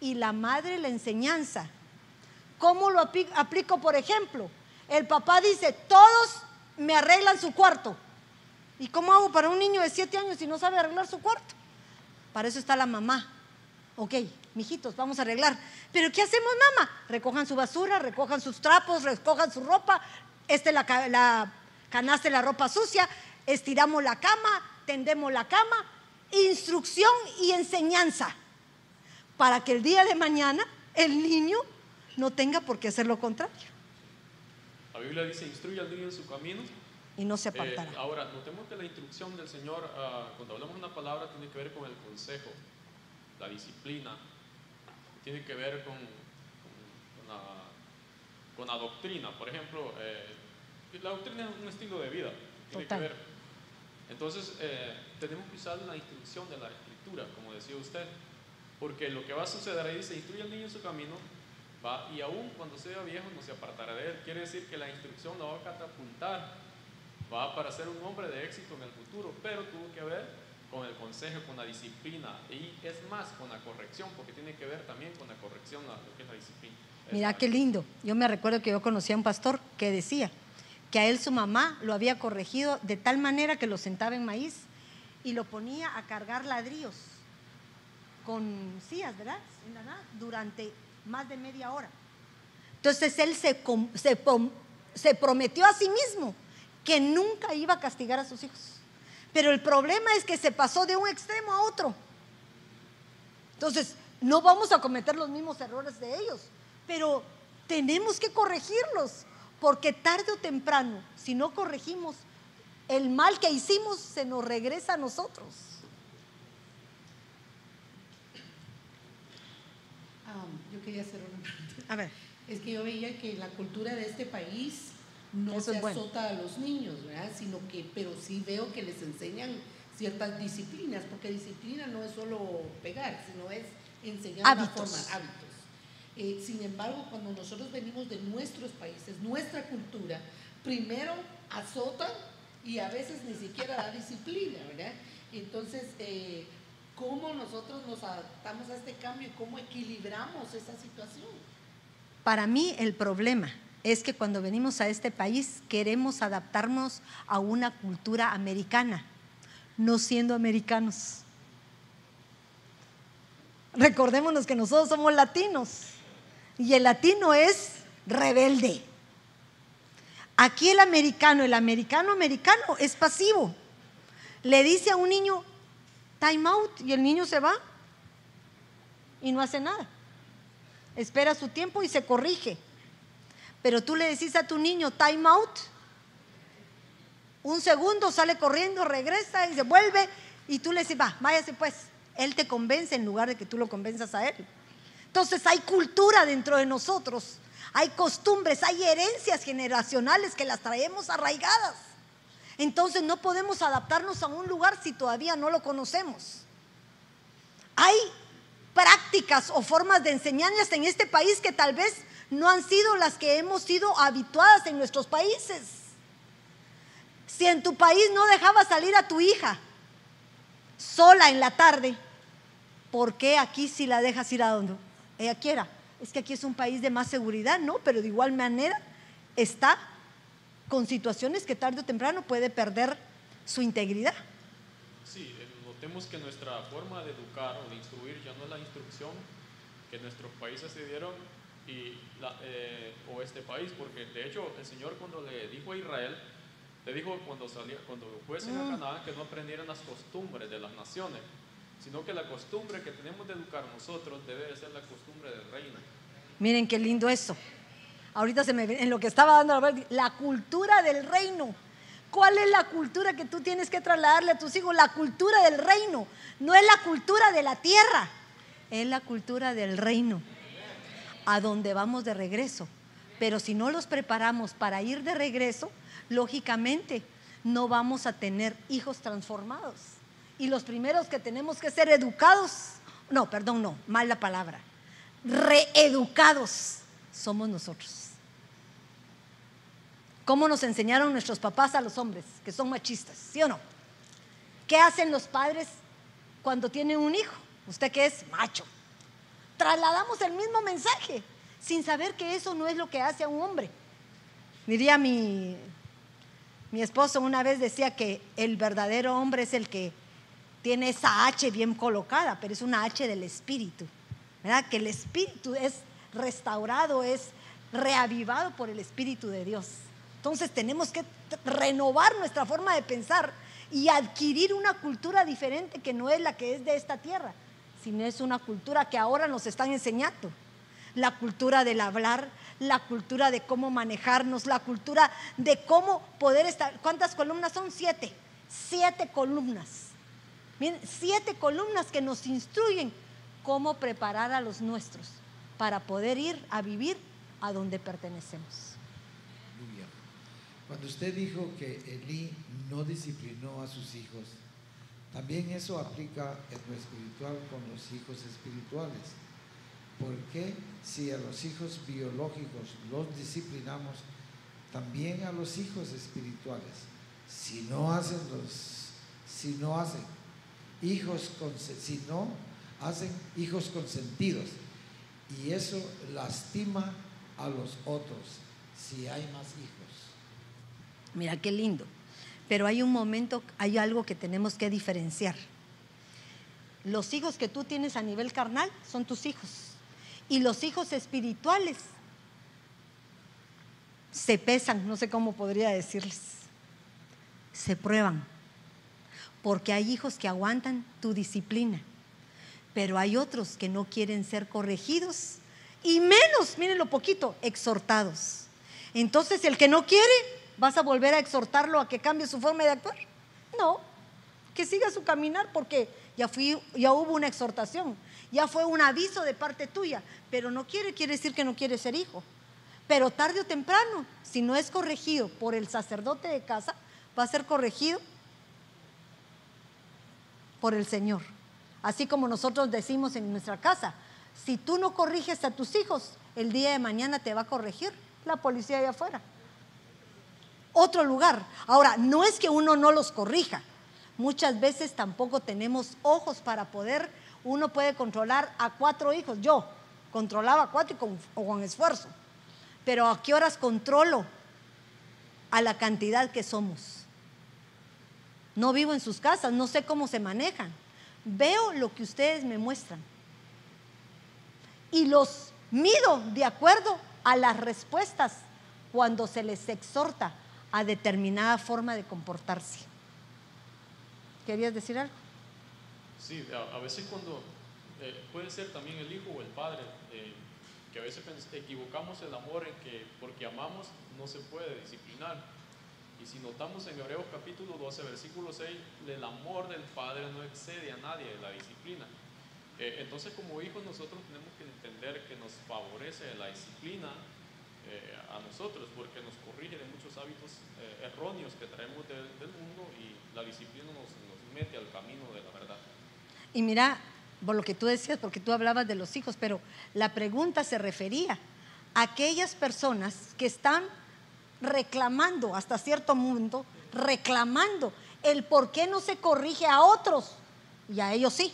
y la madre la enseñanza. ¿Cómo lo aplico, por ejemplo? El papá dice, todos me arreglan su cuarto. ¿Y cómo hago para un niño de siete años si no sabe arreglar su cuarto? Para eso está la mamá. Ok, mijitos, vamos a arreglar. Pero ¿qué hacemos, mamá? Recojan su basura, recojan sus trapos, recojan su ropa. Este la, la canasta la ropa sucia. Estiramos la cama, tendemos la cama. Instrucción y enseñanza. Para que el día de mañana el niño no tenga por qué hacer lo contrario. La Biblia dice, instruye al niño en su camino y no se eh, apartará. ahora, notemos que la instrucción del Señor, ah, cuando hablamos de una palabra, tiene que ver con el consejo, la disciplina, tiene que ver con, con, la, doctrina. Por ejemplo, eh, la doctrina es un estilo de vida, tiene que ver. Entonces, eh, tenemos que usar la instrucción de la escritura, como decía usted, porque lo que va a suceder ahí dice, instruye al niño en su camino, va, y aún cuando sea viejo no se apartará de él. Quiere decir que la instrucción lo va a catapultar va para ser un hombre de éxito en el futuro, pero tuvo que ver con el consejo, con la disciplina y es más con la corrección, porque tiene que ver también con la corrección, lo que es la disciplina. Mira qué lindo. Yo me recuerdo que yo conocí a un pastor que decía que a él su mamá lo había corregido de tal manera que lo sentaba en maíz y lo ponía a cargar ladrillos con sillas, ¿verdad? Durante más de media hora. Entonces él se, se, se prometió a sí mismo que nunca iba a castigar a sus hijos. Pero el problema es que se pasó de un extremo a otro. Entonces, no vamos a cometer los mismos errores de ellos, pero tenemos que corregirlos, porque tarde o temprano, si no corregimos, el mal que hicimos se nos regresa a nosotros. Ah, yo quería hacer una pregunta. A ver. Es que yo veía que la cultura de este país no se azota a los niños, ¿verdad? Sino que, pero sí veo que les enseñan ciertas disciplinas, porque disciplina no es solo pegar, sino es enseñar hábitos. Una forma, hábitos. Eh, sin embargo, cuando nosotros venimos de nuestros países, nuestra cultura, primero azotan y a veces ni siquiera da disciplina, ¿verdad? Entonces, eh, ¿cómo nosotros nos adaptamos a este cambio y cómo equilibramos esa situación? Para mí el problema es que cuando venimos a este país queremos adaptarnos a una cultura americana, no siendo americanos. Recordémonos que nosotros somos latinos y el latino es rebelde. Aquí el americano, el americano americano es pasivo. Le dice a un niño, time out, y el niño se va y no hace nada. Espera su tiempo y se corrige. Pero tú le decís a tu niño, time out. Un segundo sale corriendo, regresa y se vuelve. Y tú le dices, va, váyase pues. Él te convence en lugar de que tú lo convenzas a él. Entonces hay cultura dentro de nosotros. Hay costumbres, hay herencias generacionales que las traemos arraigadas. Entonces no podemos adaptarnos a un lugar si todavía no lo conocemos. Hay prácticas o formas de enseñanzas en este país que tal vez no han sido las que hemos sido habituadas en nuestros países. Si en tu país no dejabas salir a tu hija sola en la tarde, ¿por qué aquí sí la dejas ir a donde ella quiera? Es que aquí es un país de más seguridad, ¿no? Pero de igual manera está con situaciones que tarde o temprano puede perder su integridad. Sí, eh, notemos que nuestra forma de educar o de instruir ya no es la instrucción que nuestros países se dieron y eh, o este país, porque de hecho el Señor cuando le dijo a Israel, le dijo cuando, salía, cuando fuesen a mm. Canaán que no aprendieran las costumbres de las naciones, sino que la costumbre que tenemos de educar nosotros debe ser la costumbre del reino. Miren qué lindo eso. Ahorita se me en lo que estaba dando la cultura del reino. ¿Cuál es la cultura que tú tienes que trasladarle a tus hijos? La cultura del reino. No es la cultura de la tierra, es la cultura del reino a donde vamos de regreso. Pero si no los preparamos para ir de regreso, lógicamente no vamos a tener hijos transformados. Y los primeros que tenemos que ser educados, no, perdón, no, mal la palabra, reeducados somos nosotros. ¿Cómo nos enseñaron nuestros papás a los hombres, que son machistas? ¿Sí o no? ¿Qué hacen los padres cuando tienen un hijo? Usted que es macho. Trasladamos el mismo mensaje, sin saber que eso no es lo que hace a un hombre. Diría mi, mi esposo una vez decía que el verdadero hombre es el que tiene esa H bien colocada, pero es una H del espíritu. ¿Verdad? Que el espíritu es restaurado, es reavivado por el espíritu de Dios. Entonces tenemos que renovar nuestra forma de pensar y adquirir una cultura diferente que no es la que es de esta tierra, sino es una cultura que ahora nos están enseñando. La cultura del hablar, la cultura de cómo manejarnos, la cultura de cómo poder estar. ¿Cuántas columnas son? Siete. Siete columnas. Miren, siete columnas que nos instruyen cómo preparar a los nuestros para poder ir a vivir a donde pertenecemos. Cuando usted dijo que Elí no disciplinó a sus hijos, también eso aplica en lo espiritual con los hijos espirituales. ¿Por qué si a los hijos biológicos los disciplinamos, también a los hijos espirituales? Si no hacen los, si no hacen hijos, si no hacen hijos consentidos, y eso lastima a los otros si hay más hijos. Mira qué lindo. Pero hay un momento, hay algo que tenemos que diferenciar. Los hijos que tú tienes a nivel carnal son tus hijos. Y los hijos espirituales se pesan, no sé cómo podría decirles. Se prueban. Porque hay hijos que aguantan tu disciplina. Pero hay otros que no quieren ser corregidos. Y menos, miren lo poquito, exhortados. Entonces el que no quiere ¿Vas a volver a exhortarlo a que cambie su forma de actuar? No, que siga su caminar porque ya, ya hubo una exhortación, ya fue un aviso de parte tuya, pero no quiere, quiere decir que no quiere ser hijo. Pero tarde o temprano, si no es corregido por el sacerdote de casa, va a ser corregido por el Señor. Así como nosotros decimos en nuestra casa, si tú no corriges a tus hijos, el día de mañana te va a corregir la policía allá afuera otro lugar. Ahora, no es que uno no los corrija. Muchas veces tampoco tenemos ojos para poder, uno puede controlar a cuatro hijos. Yo controlaba a cuatro con, con esfuerzo. Pero ¿a qué horas controlo a la cantidad que somos? No vivo en sus casas, no sé cómo se manejan. Veo lo que ustedes me muestran. Y los mido de acuerdo a las respuestas cuando se les exhorta a determinada forma de comportarse. ¿Querías decir algo? Sí, a, veces cuando eh, puede ser también el hijo o el padre, eh, que a veces equivocamos el amor en que porque amamos no se puede disciplinar. Y si notamos en Hebreos capítulo 12, versículo 6, el amor del Padre no excede a nadie de la disciplina. Eh, entonces como hijos nosotros tenemos que entender que nos favorece la disciplina a nosotros porque nos corrige de muchos hábitos eh, erróneos que traemos del mundo y la disciplina nos, nos, mete al camino de la verdad. Y mira, por lo que tú decías, porque tú hablabas de los hijos, pero la pregunta se refería a aquellas personas que están reclamando hasta cierto punto, reclamando el por qué no se corrige a otros y a ellos sí.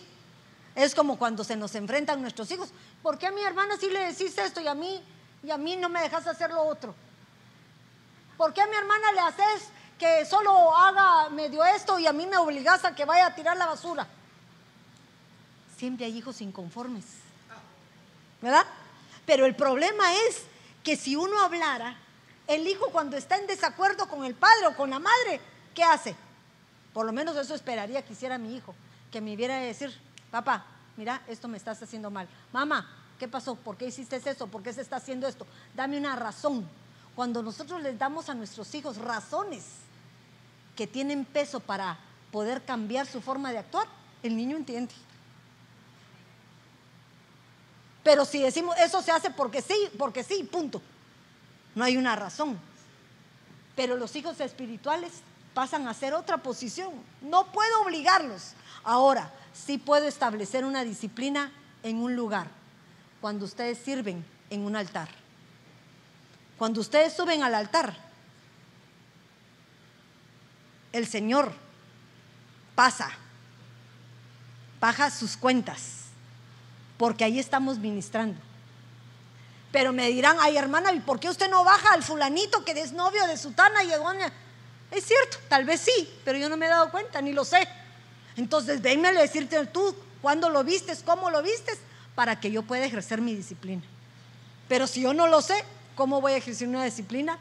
Es como cuando se nos enfrentan nuestros hijos. ¿Por qué a mi hermana sí le decís esto y a mí y a mí no me dejas hacer lo otro? ¿Por qué a mi hermana le haces que solo haga medio esto y a mí me obligas a que vaya a tirar la basura? Siempre hay hijos inconformes. ¿Verdad? Pero el problema es que si uno hablara, el hijo cuando está en desacuerdo con el padre o con la madre, ¿qué hace? Por lo menos eso esperaría que hiciera mi hijo, que me viera decir, papá, mira, esto me estás haciendo mal. Mamá, ¿qué pasó? ¿Por qué hiciste eso? ¿Por qué se está haciendo esto? Dame una razón. Cuando nosotros les damos a nuestros hijos razones que tienen peso para poder cambiar su forma de actuar, el niño entiende. Pero si decimos eso se hace porque sí, porque sí, punto. No hay una razón. Pero los hijos espirituales pasan a ser otra posición. No puedo obligarlos. Ahora, sí puedo establecer una disciplina en un lugar, cuando ustedes sirven en un altar. Cuando ustedes suben al altar, el Señor pasa, baja sus cuentas, porque ahí estamos ministrando. Pero me dirán, ay hermana, ¿y por qué usted no baja al fulanito que es novio de Sutana y? Es cierto, tal vez sí, pero yo no me he dado cuenta, ni lo sé. Entonces, venme a decirte tú cuándo lo vistes, cómo lo vistes, para que yo pueda ejercer mi disciplina. Pero si yo no lo sé, ¿cómo voy a ejercer una disciplina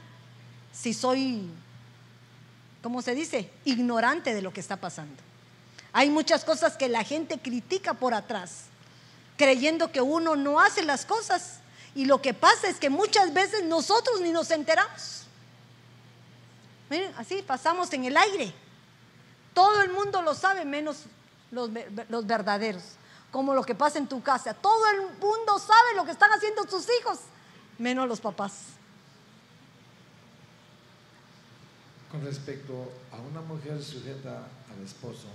si soy, ¿cómo se dice?, ignorante de lo que está pasando. Hay muchas cosas que la gente critica por atrás, creyendo que uno no hace las cosas. Y lo que pasa es que muchas veces nosotros ni nos enteramos. Miren, así pasamos en el aire. Todo el mundo lo sabe, menos los, los, verdaderos. Como lo que pasa en tu casa. Todo el mundo sabe lo que están haciendo sus hijos, menos los papás. Con respecto a una mujer sujeta al esposo,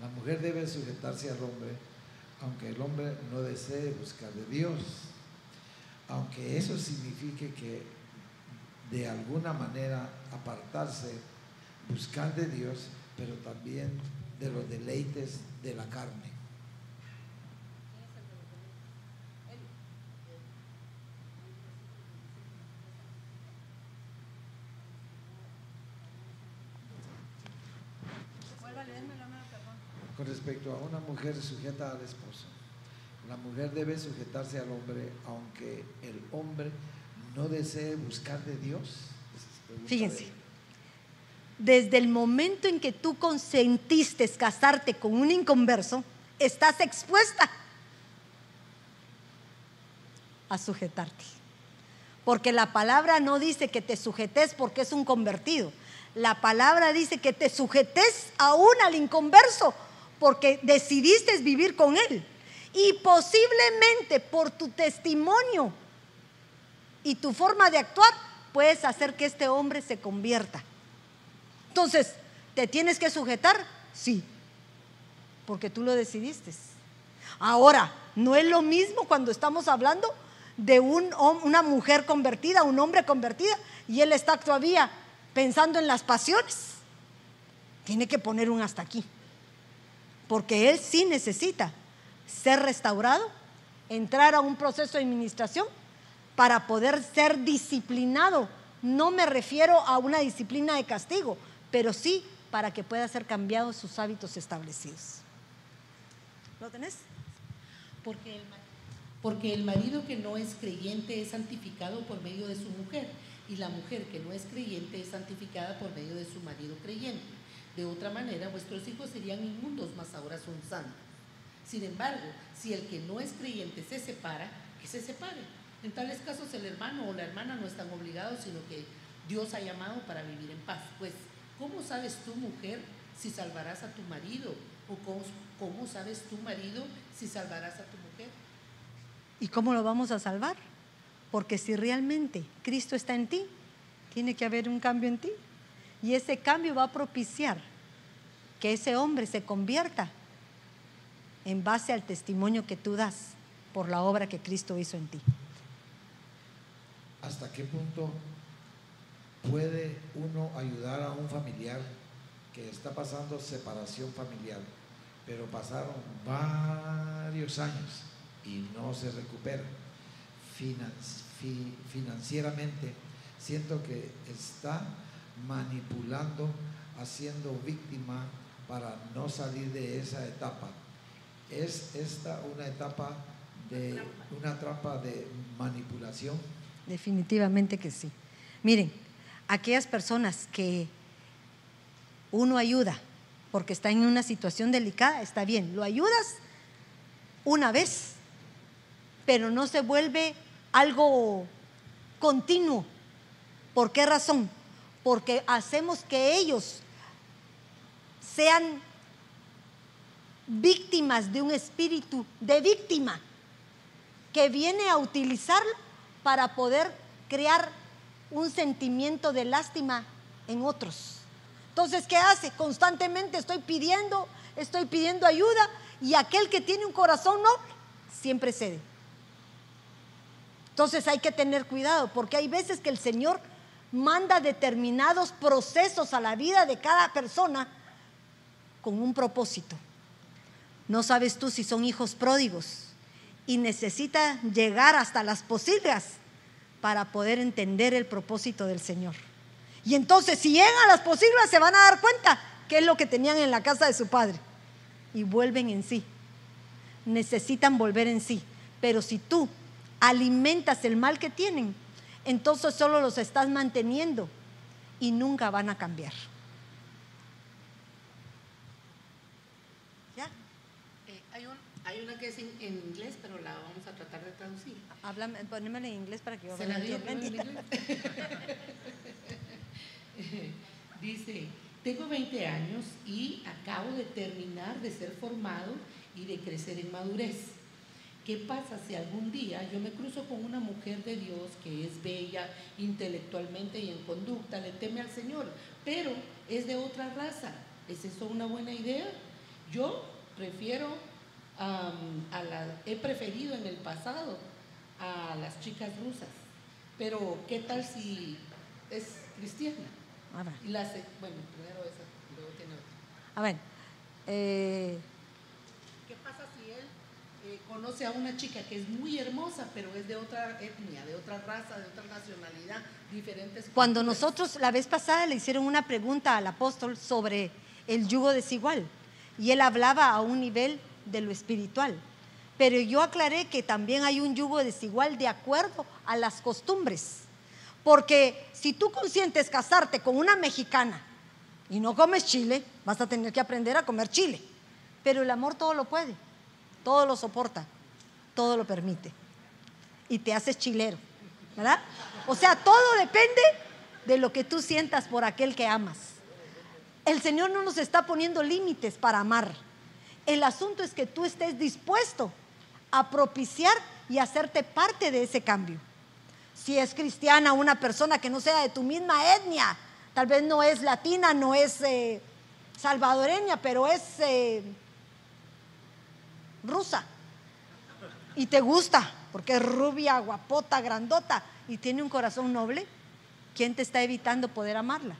la mujer debe sujetarse al hombre, aunque el hombre no desee buscar de Dios. Aunque eso signifique que de alguna manera apartarse, buscar de Dios, pero también de los deleites de la carne. Con respecto a una mujer sujeta al esposo, la mujer debe sujetarse al hombre aunque el hombre no desee buscar de Dios. Fíjense desde el momento en que tú consentiste casarte con un inconverso, estás expuesta a sujetarte. Porque la palabra no dice que te sujetes porque es un convertido. La palabra dice que te sujetes aún al inconverso porque decidiste vivir con él. Y posiblemente por tu testimonio y tu forma de actuar puedes hacer que este hombre se convierta. Entonces, ¿te tienes que sujetar? Sí, porque tú lo decidiste. Ahora, no es lo mismo cuando estamos hablando de una mujer convertida, un hombre convertida, y él está todavía pensando en las pasiones. Tiene que poner un hasta aquí, porque él sí necesita ser restaurado, entrar a un proceso de administración para poder ser disciplinado. No me refiero a una disciplina de castigo, pero sí para que pueda ser cambiados sus hábitos establecidos. ¿Lo tenés? Porque el, porque el marido que no es creyente es santificado por medio de su mujer y la mujer que no es creyente es santificada por medio de su marido creyente. De otra manera, vuestros hijos serían inmundos, mas ahora son santos. Sin embargo, si el que no es creyente se separa, que se separe. En tales casos el hermano o la hermana no están obligados, sino que Dios ha llamado para vivir en paz. Pues ¿Cómo sabes tú, mujer, si salvarás a tu marido? ¿O cómo, sabes tú, marido, si salvarás a tu mujer? ¿Y cómo lo vamos a salvar? Porque si realmente Cristo está en ti, tiene que haber un cambio en ti. Y ese cambio va a propiciar que ese hombre se convierta en base al testimonio que tú das por la obra que Cristo hizo en ti. ¿Hasta qué punto puede uno ayudar a un familiar que está pasando separación familiar, pero pasaron varios años y no se recupera financieramente, siento que está manipulando, haciendo víctima para no salir de esa etapa. ¿Es esta una etapa de una trampa de manipulación? Definitivamente que sí. Miren, aquellas personas que uno ayuda porque está en una situación delicada, está bien, lo ayudas una vez, pero no se vuelve algo continuo. ¿Por qué razón? Porque hacemos que ellos sean víctimas de un espíritu de víctima que viene a utilizarlo para poder crear un sentimiento de lástima en otros. Entonces, ¿qué hace? Constantemente estoy pidiendo estoy pidiendo ayuda y aquel que tiene un corazón noble siempre cede. Entonces hay que tener cuidado porque hay veces que el Señor manda determinados procesos a la vida de cada persona con un propósito. No sabes tú si son hijos pródigos y necesita llegar hasta las posilgas para poder entender el propósito del Señor. Y entonces si llegan a las posilgas se van a dar cuenta qué es lo que tenían en la casa de su padre y vuelven en sí. Necesitan volver en sí. Pero si tú alimentas el mal que tienen, entonces solo los estás manteniendo y nunca van a cambiar. ¿Ya? Eh, hay, una que es en, inglés, pero la vamos a tratar de traducir. Háblame, ponémela en inglés para que yo ¿Se la entienda. Dice, tengo 20 años y acabo de terminar de ser formado y de crecer en madurez. ¿Qué pasa si algún día yo me cruzo con una mujer de Dios que es bella intelectualmente y en conducta, le teme al Señor, pero es de otra raza? ¿Es eso una buena idea? Yo prefiero, a la, he preferido en el pasado a las chicas rusas, pero ¿qué tal si es cristiana? A ver. Y la, bueno, primero esa, luego tiene otra. A ver. Eh, conoce a una chica que es muy hermosa, pero es de otra etnia, de otra raza, de otra nacionalidad, diferentes. Cuando nosotros la vez pasada le hicieron una pregunta al apóstol sobre el yugo desigual, y él hablaba a un nivel de lo espiritual, pero yo aclaré que también hay un yugo desigual de acuerdo a las costumbres, porque si tú consientes casarte con una mexicana y no comes chile, vas a tener que aprender a comer chile, pero el amor todo lo puede todo lo soporta, todo lo permite. Y te haces chilero, ¿verdad? O sea, todo depende de lo que tú sientas por aquel que amas. El Señor no nos está poniendo límites para amar. El asunto es que tú estés dispuesto a propiciar y hacerte parte de ese cambio. Si es cristiana, una persona que no sea de tu misma etnia, tal vez no es latina, no es eh, salvadoreña, pero es eh, rusa y te gusta porque es rubia, guapota, grandota y tiene un corazón noble, ¿quién te está evitando poder amarla?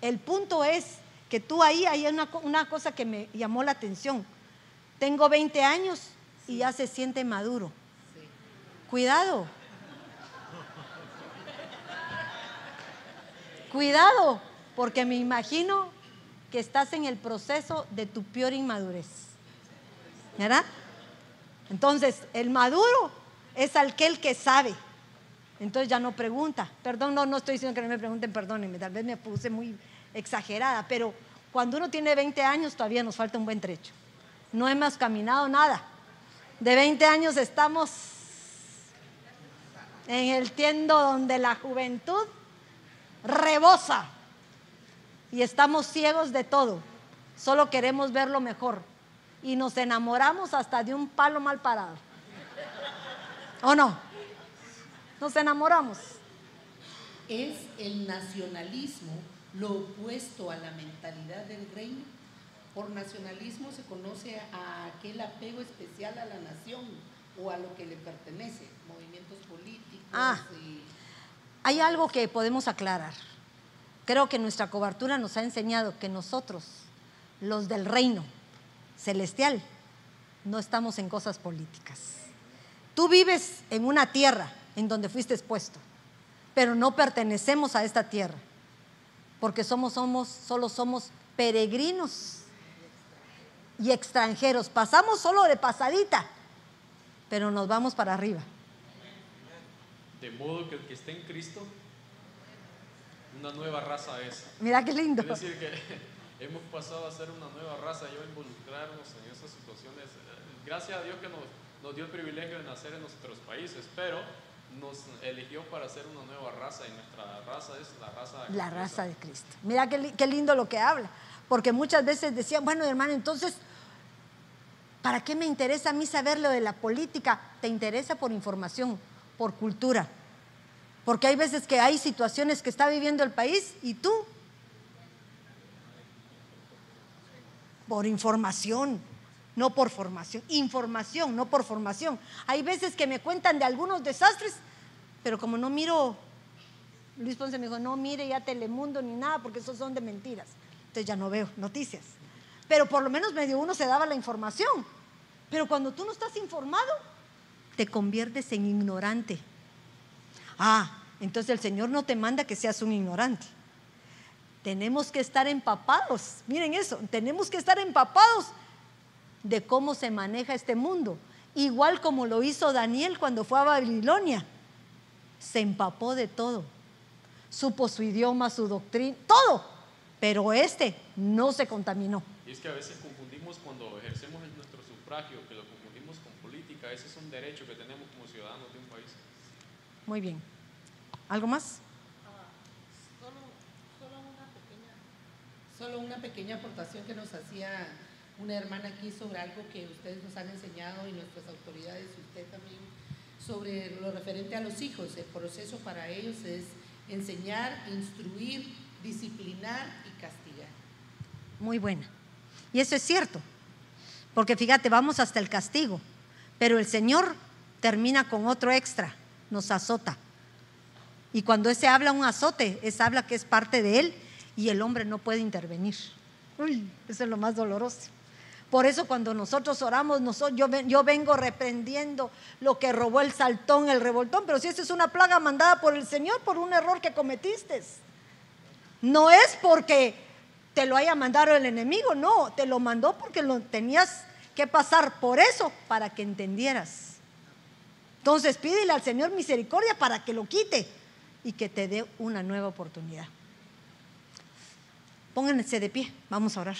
El punto es que tú ahí hay una, una cosa que me llamó la atención. Tengo 20 años y ya se siente maduro. Cuidado. Cuidado, porque me imagino que estás en el proceso de tu peor inmadurez. ¿Verdad? Entonces, el maduro es aquel que sabe. Entonces ya no pregunta. Perdón, no, no estoy diciendo que no me pregunten, perdónenme, tal vez me puse muy exagerada, pero cuando uno tiene 20 años todavía nos falta un buen trecho. No hemos caminado nada. De 20 años estamos en el tiendo donde la juventud rebosa y estamos ciegos de todo. Solo queremos ver lo mejor y nos enamoramos hasta de un palo mal parado. ¿O no? Nos enamoramos. ¿Es el nacionalismo lo opuesto a la mentalidad del reino? Por nacionalismo se conoce a aquel apego especial a la nación o a lo que le pertenece, movimientos políticos. Ah, hay algo que podemos aclarar. Creo que nuestra cobertura nos ha enseñado que nosotros, los del reino, celestial, no estamos en cosas políticas. Tú vives en una tierra en donde fuiste expuesto, pero no pertenecemos a esta tierra, porque somos, somos, solo somos peregrinos y extranjeros. Pasamos solo de pasadita, pero nos vamos para arriba. De modo que el que esté en Cristo, una nueva raza es. Mira qué lindo. Es decir, que hemos pasado a ser una nueva raza y a involucrarnos en esas situaciones. Gracias a Dios que nos, nos, dio el privilegio de nacer en nuestros países, pero nos eligió para ser una nueva raza y nuestra raza es la raza de La raza de Cristo. Mira qué, qué lindo lo que habla, porque muchas veces decían, bueno hermano, entonces, ¿para qué me interesa a mí saber lo de la política? Te interesa por información, por cultura. Porque hay veces que hay situaciones que está viviendo el país y tú por información, no por formación. Información, no por formación. Hay veces que me cuentan de algunos desastres, pero como no miro, Luis Ponce me dijo, no mire ya Telemundo ni nada, porque esos son de mentiras. Entonces ya no veo noticias. Pero por lo menos medio uno se daba la información. Pero cuando tú no estás informado, te conviertes en ignorante. Ah, entonces el Señor no te manda que seas un ignorante. Tenemos que estar empapados, miren eso, tenemos que estar empapados de cómo se maneja este mundo, igual como lo hizo Daniel cuando fue a Babilonia. Se empapó de todo, supo su idioma, su doctrina, todo, pero este no se contaminó. Y es que a veces confundimos cuando ejercemos nuestro sufragio, que lo confundimos con política, ese es un derecho que tenemos como ciudadanos de un país. Muy bien. ¿Algo más? Solo una pequeña aportación que nos hacía una hermana aquí sobre algo que ustedes nos han enseñado y nuestras autoridades y usted también sobre lo referente a los hijos. El proceso para ellos es enseñar, instruir, disciplinar y castigar. Muy buena. Y eso es cierto, porque fíjate, vamos hasta el castigo, pero el Señor termina con otro extra, nos azota. Y cuando ese habla un azote, es habla que es parte de Él y el hombre no puede intervenir. Uy, eso es lo más doloroso. Por eso cuando nosotros oramos, yo, yo, vengo reprendiendo lo que robó el saltón, el revoltón, pero si esa es una plaga mandada por el Señor por un error que cometiste. No es porque te lo haya mandado el enemigo, no, te lo mandó porque lo tenías que pasar por eso para que entendieras. Entonces pídele al Señor misericordia para que lo quite y que te dé una nueva oportunidad. Pónganse de pie, vamos a orar.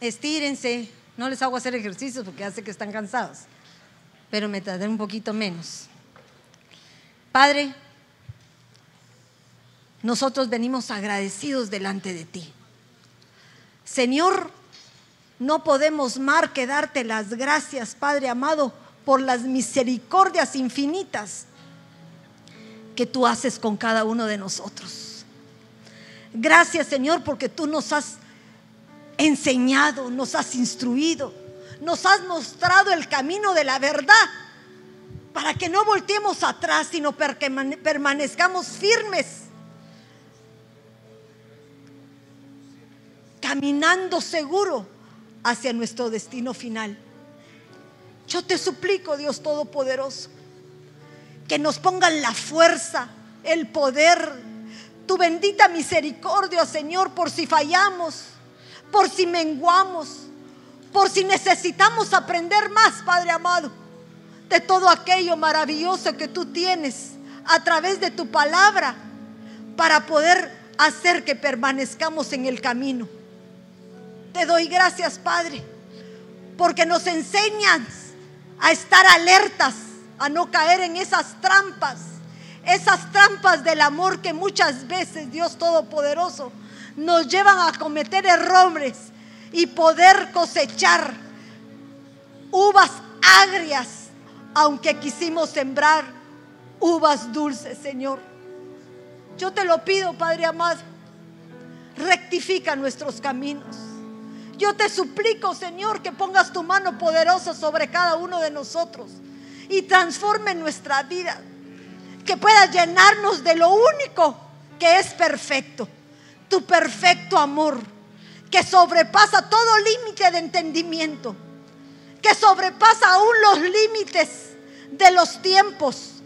Estírense, no les hago hacer ejercicios porque hace que están cansados, pero me tardé un poquito menos. Padre, nosotros venimos agradecidos delante de ti. Señor, no podemos más que darte las gracias, Padre amado, por las misericordias infinitas que tú haces con cada uno de nosotros. Gracias, Señor, porque tú nos has enseñado, nos has instruido, nos has mostrado el camino de la verdad para que no volteemos atrás, sino permanezcamos firmes, caminando seguro hacia nuestro destino final. Yo te suplico, Dios Todopoderoso, que nos pongan la fuerza, el poder, tu bendita misericordia, Señor, por si fallamos, por si menguamos, por si necesitamos aprender más, Padre amado, de todo aquello maravilloso que tú tienes a través de tu palabra para poder hacer que permanezcamos en el camino. Te doy gracias, Padre, porque nos enseñas a estar alertas, a no caer en esas trampas, esas trampas del amor que muchas veces, Dios Todopoderoso, nos llevan a cometer errores y poder cosechar uvas agrias, aunque quisimos sembrar uvas dulces, Señor. Yo te lo pido, Padre amado, rectifica nuestros caminos. Yo te suplico, Señor, que pongas tu mano poderosa sobre cada uno de nosotros y transforme nuestra vida. Que pueda llenarnos de lo único que es perfecto. Tu perfecto amor, que sobrepasa todo límite de entendimiento, que sobrepasa aún los límites de los tiempos